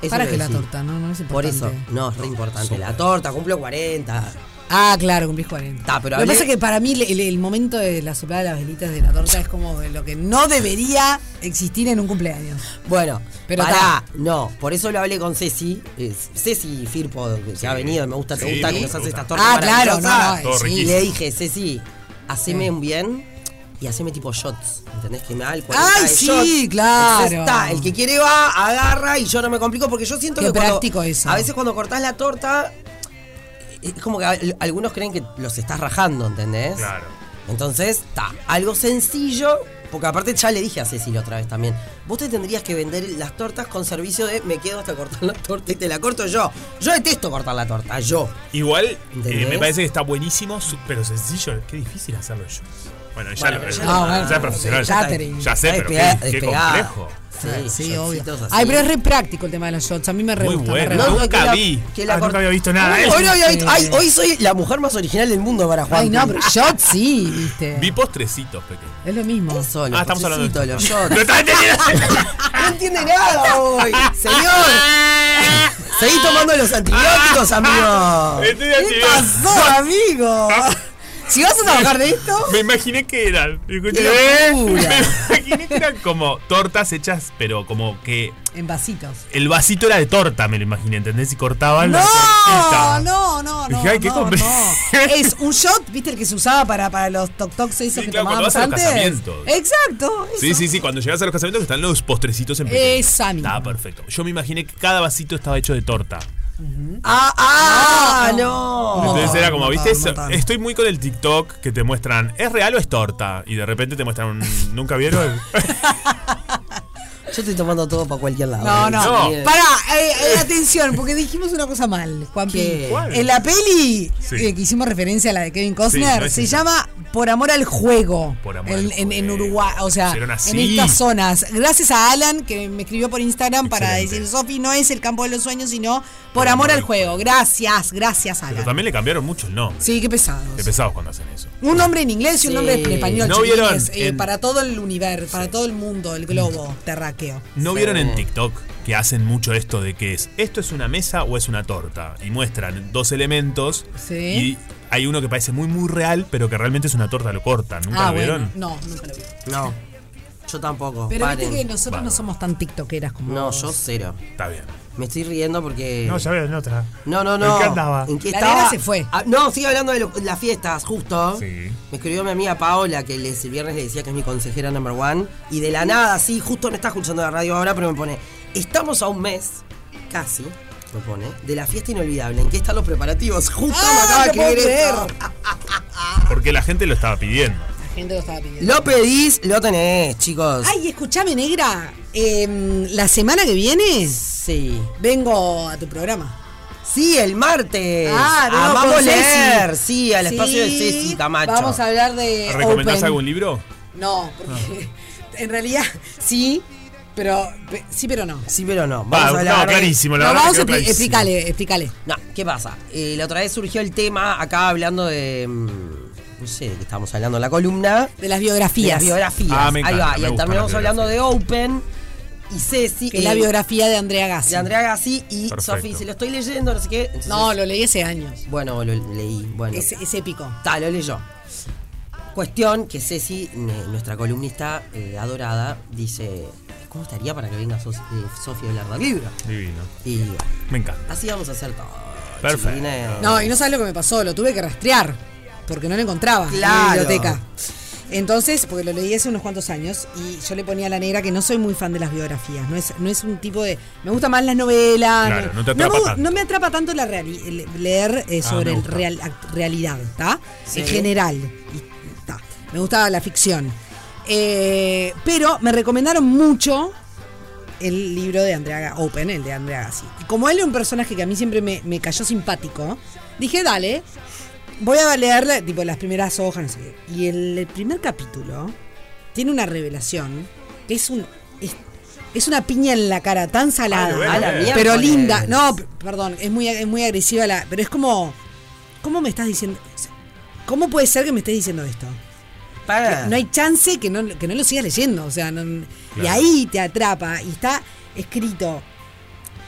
Eso Para que la torta, no, no es Por importante. eso, no, es re importante. La torta, cumplo 40. Ah, claro, cumplís 40. Ta, pero lo que pasa es que para mí el, el- el momento de la soplada de las velitas de la torta es como lo que no debería existir en un cumpleaños. Bueno, Pero ta. no, por eso lo hablé con Ceci, es Ceci Firpo, que se ha venido, me gusta, te Sí, gusta nos gusta. hace estas tortas Ah, claro, no, no, sí. Y le dije, Ceci, haceme Sí. un bien y haceme tipo shots, ¿entendés? Que me da el 40 Ay, de sí, shots. claro. Entonces, ta, el que quiere va, agarra y yo no me complico porque yo siento Qué que cuando- práctico eso. a veces cuando cortás la torta es como que al- algunos creen que los estás rajando, ¿entendés? Claro. Entonces, está, algo sencillo, porque aparte ya le dije a Ceci la otra vez también, vos te tendrías que vender las tortas con servicio de me quedo hasta cortar la torta y te la corto yo. Yo detesto cortar la torta, yo. Igual, eh, me parece que está buenísimo, pero sencillo. Qué difícil hacerlo yo. Bueno, ya, Bueno, lo, ya ya, lo- Ah, bueno, es profesional. ya catering. Ya sé, pero qué, qué complejo. Sí, sí, obvio. Ay, pero es re práctico el tema de los shots. A mí me re Muy gusta, bueno. re No, nunca vi. que la Ah, nunca había visto nada. Ay, Eso. hoy, no había visto- ay, hoy soy la mujer más original del mundo para Juan. Ay, no, pero shots sí, viste. Vi postrecitos pequeños. Es lo mismo. Solo, Ah, estamos hablando de los shots. No. No entiende nada hoy, señor. Seguí tomando los antibióticos, amigo. Estoy ¿Qué pasó, amigo? Si vas a trabajar de esto. Me imaginé que eran. Escuché. Me imaginé que eran como tortas hechas, pero como que En vasitos. el vasito era de torta, me lo imaginé, ¿entendés? Y cortaban la No, tortita. no, no, no. Dije, ay, qué no. Es un shot, ¿viste el que se usaba para, para los toc tocs esos que claro, cuando tomábamos vas a los casamientos. Exacto. Sí, sí, sí, cuando llegas a los casamientos están los postrecitos en pequeño. Esa misma. Estaba perfecto. Yo me imaginé que cada vasito estaba hecho de torta. Ah, ah, no. Entonces era como, ¿viste? Estoy muy con el TikTok que te muestran, ¿es real o es torta? Y de repente te muestran un. ¿Nunca vieron? Yo estoy tomando todo para cualquier lado. No, no. Sí. Pará, eh, eh, atención, porque dijimos una cosa mal, Juanpi. ¿Qué? ¿Cuál? En la peli Sí. eh, que hicimos referencia a la de Kevin Costner, Sí, no se llama Por amor al juego. Por amor en, al en- en Uruguay, o sea, en estas zonas. Gracias a Alan que me escribió por Instagram para Excelente. decir, Sofi, no es el campo de los sueños, sino por amor al juego. Gracias, gracias, Pero Alan. también le cambiaron mucho el nombre. Sí, qué pesados. Qué pesados cuando hacen eso. Un nombre en inglés y un Sí. nombre en español. ¿No vieron eh, para todo el universo, para todo el mundo, el globo terráqueo. ¿No vieron en TikTok que hacen mucho esto de que es esto es una mesa o es una torta? Y muestran dos elementos Sí. y hay uno que parece muy muy real, pero que realmente es una torta, lo cortan. ¿Nunca ah, lo vieron? bueno. No, nunca lo vi. No. Yo tampoco. Pero Paren. viste que nosotros no somos tan tiktokeras como No, vos. yo cero. Está bien. Me estoy riendo porque. No, ya veo en otra. No, no, no. ¿En qué andaba? ¿En qué La estaba? negra se fue. Ah, no, sigue hablando de lo- las fiestas, justo. Sí. Me escribió mi amiga Paola, que les, el viernes le decía que es mi consejera number one. Y de la nada, sí, justo no está escuchando la radio ahora, pero me pone: Estamos a un mes, casi, me pone, de la fiesta inolvidable. ¿En qué están los preparativos? Justo me acaba de esto. Porque la gente lo estaba pidiendo. Gente lo estaba pidiendo. Lo pedís, lo tenés, chicos. Ay, escúchame, negra. em, la semana que viene. Sí. Vengo a tu programa. Sí, el martes. Ah, vengo Amamos con Ceci. leer. Sí, al espacio de Ceci Camacho. Vamos a hablar de. ¿Recomendás Open. algún libro? No, porque en realidad sí, pero pe- sí, pero no. Sí, pero no. Va, Vamos a no, hablar clarísimo, la No, verdad vamos que a quedó expli- clarísimo. explícale, explícale. No, ¿qué pasa? Eh, la otra vez surgió el tema, acá hablando de. No sé de qué estábamos hablando en la columna. De las biografías. De las biografías. Ah, me Ahí encanta, va. me Y terminamos hablando de Open y Ceci. Que es la eh, biografía de Andrea Gassi. De Andrea Gassi y. Sofi. Se lo estoy leyendo, no sé qué. entonces- No, lo leí hace años. Bueno, lo leí. Bueno. Es, es épico. Está, lo leyó. Cuestión que Ceci, nuestra columnista eh, adorada, dice: ¿Cómo estaría para que venga eh, Sofía a hablar del libro? Divino. Y Me encanta. así vamos a hacer todo. Perfecto. No, y no sabes lo que me pasó, lo tuve que rastrear, porque no lo encontraba en la biblioteca. Entonces, porque lo leí hace unos cuantos años, y yo le ponía a la negra que no soy muy fan de las biografías. No es, no es un tipo de. Me gustan más las novelas. Claro, no te atrapa me, tanto. no me atrapa tanto la reali- leer eh, Ah, sobre el real, act- realidad, ¿está? Sí. En general. Y, ta. Me gusta la ficción. Eh, pero me recomendaron mucho el libro de Andrea Open, el de Andrea Gassi. Y como él es un personaje que a mí siempre me, me cayó simpático, dije, dale, voy a leerle tipo las primeras hojas, no sé qué. Y el, el primer capítulo tiene una revelación que es un es, es una piña en la cara tan salada, Ay, pero linda. No, perdón, es muy es muy agresiva la, pero es como ¿cómo me estás diciendo? ¿Cómo puede ser que me estés diciendo esto? Para. No hay chance que no, que no lo sigas leyendo. O sea, no- y ahí te atrapa. Y está escrito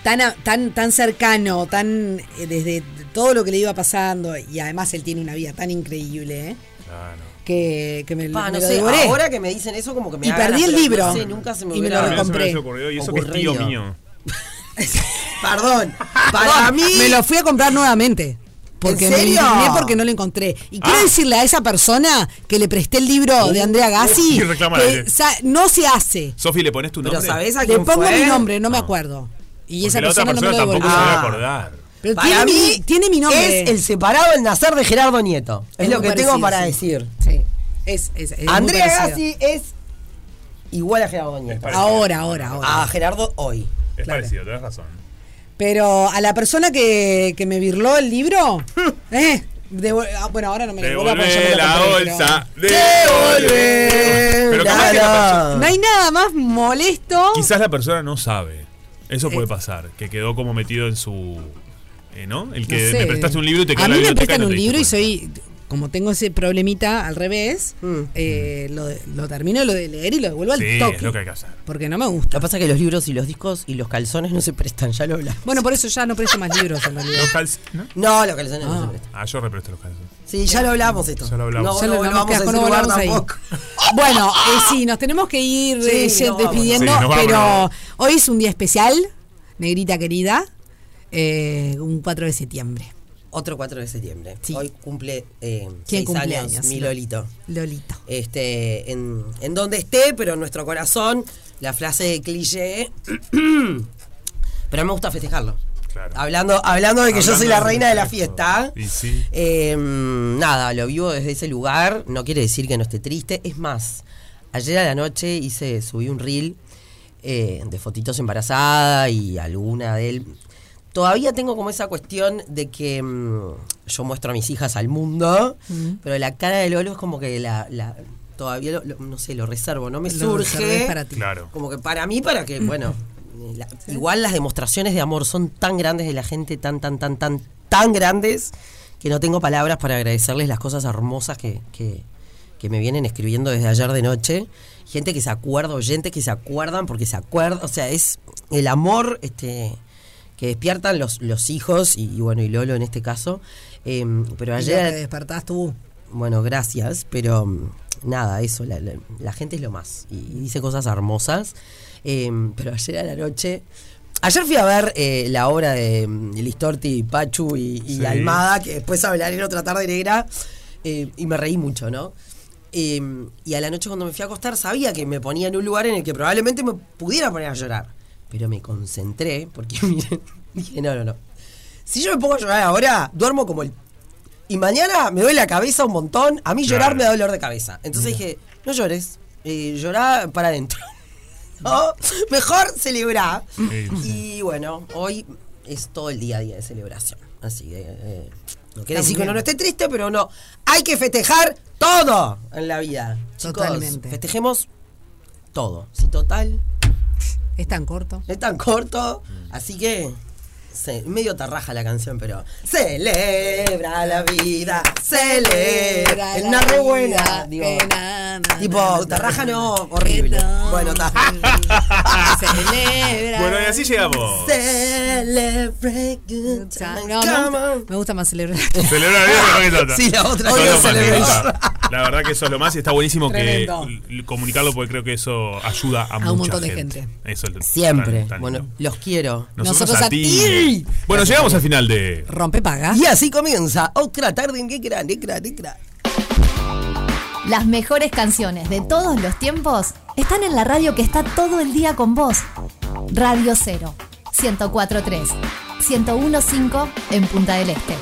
tan, tan, tan cercano, tan eh, desde todo lo que le iba pasando. Y además él tiene una vida tan increíble, ¿eh? Claro. que, que me, Pa, me no lo sé, devoré. ahora que me dicen eso como que me Y perdí el libro. No sé, nunca se me Y me hubiera lo compré. y eso que es tío mío. Perdón, para mí... Me lo fui a comprar nuevamente. Porque ¿En me indigné porque no lo encontré. Y quiero Ah. decirle a esa persona que le presté el libro de Andrea Gassi Y reclámale. que no se hace. Sofi, ¿le pones tu Pero nombre? ¿sabés a Le pongo fue? mi nombre, no me acuerdo. Y Porque esa la otra persona, no me lo tampoco se va a Ah. acordar. Pero Para tiene, mí mi, tiene mi nombre. es el separado el nacer de Gerardo Nieto. Es, Es lo que tengo para sí. decir. Sí. Es, es, Andrea. Gassi es igual a Gerardo Nieto. Ahora, ahora, ahora. A Gerardo hoy. Es Claro. parecido, tenés razón. Pero a la persona que, que me virló el libro, eh, ah, bueno, ahora no me lo la bolsa. Pero capaz que la persona- No hay nada más molesto. Quizás la persona no sabe. Eso puede pasar. Que quedó como metido en su. eh, ¿No? El que No sé. me prestaste un libro y te quedó A en la mí me prestan no un libro y soy como tengo ese problemita al revés, Mm. eh, lo, lo termino lo de leer y lo devuelvo al Sí, toque. es lo que hay que hacer. Porque no me gusta. Lo que pasa es que los libros y los discos y los calzones no se prestan, ya lo hablamos. Bueno, por eso ya no presto más libros en realidad. Los calz- ¿no? No, los calzones no Ah. se prestan. Ah, yo represto los calzones. Sí, ya lo hablamos esto. Ya lo hablamos. No, Ya no lo hablamos, no volvamos tampoco. Bueno, eh, sí, nos tenemos que ir Sí, eh, despidiendo, Sí, pero hoy es un día especial, negrita querida, eh, un 4 de septiembre. Otro 4 de septiembre. Sí. Hoy cumple eh, ¿Quién seis cumple años, años? mi Lolito. Lolito. Este, en, en donde esté, pero en nuestro corazón, la frase de cliché. pero me gusta festejarlo. Claro. Hablando, hablando de que yo soy la reina de la fiesta. Y sí. Eh, nada, lo vivo desde ese lugar. No quiere decir que no esté triste. Es más, ayer a la noche hice, subí un reel eh, de fotitos embarazada y alguna de él. Todavía tengo como esa cuestión de que mm, yo muestro a mis hijas al mundo, pero la cara de Lolo es como que la, la- todavía lo- lo- no sé, lo reservo, no me Lo surge. para ti. Claro. Como que para mí, para que, bueno, igual las demostraciones de amor son tan grandes de la gente, tan, tan, tan, tan, tan grandes, que no tengo palabras para agradecerles las cosas hermosas que, que, que me vienen escribiendo desde ayer de noche. Gente que se acuerda, oyentes que se acuerdan porque se acuerdan, o sea, es el amor este que despiertan los, los hijos y, y bueno, y Lolo en este caso. Eh, pero ayer... que despertás tú. Bueno, gracias, pero mm, nada, eso, la, la- la gente es lo más y, y dice cosas hermosas. Eh, pero ayer a la noche, ayer fui a ver eh, la obra de mm, Listorti, Pachu y, y Sí. Almada, que después hablaré en otra tarde negra, eh, y me reí mucho, ¿no? Eh, y a la noche cuando me fui a acostar sabía que me ponía en un lugar en el que probablemente me pudiera poner a llorar, pero me concentré porque miren, dije, no, no, no. Si yo me pongo a llorar ahora, duermo como el y mañana me duele la cabeza un montón. A mí llorar me da dolor de cabeza. Entonces dije, no llores, eh, llorá para adentro. ¿No? Mejor celebrar. Y bueno, hoy es todo el día a día de celebración. Así que eh, no quiere decir que uno no esté triste, pero no. Hay que festejar todo en la vida. Chicos, Totalmente. festejemos todo. Si total, Es tan corto. es tan corto. Así que. Se- medio tarraja la canción, pero. Celebra la vida, celebra. Es una re buena. Digo, tipo, tarraja no, horrible. Bueno, está. Celebra. Bueno, y así llegamos. Celebrate good times. No, me, gusta, me gusta más celebrar. Celebrar bien. Sí, la otra Sos que La verdad que eso es lo más y está buenísimo Tremendo. que comunicarlo porque creo que eso ayuda a, un mucha montón de gente. gente. Eso es Siempre. tan- tan Bueno, lindo. los quiero. Nosotros, nosotros a, a ti. ti. Bueno, llegamos al final de Rompe paga. Y así comienza otra tarde en negra, negra, negra. Las mejores canciones de todos los tiempos están en la radio que está todo el día con vos. Radio 0, 104.3, 101.5 en Punta del Este.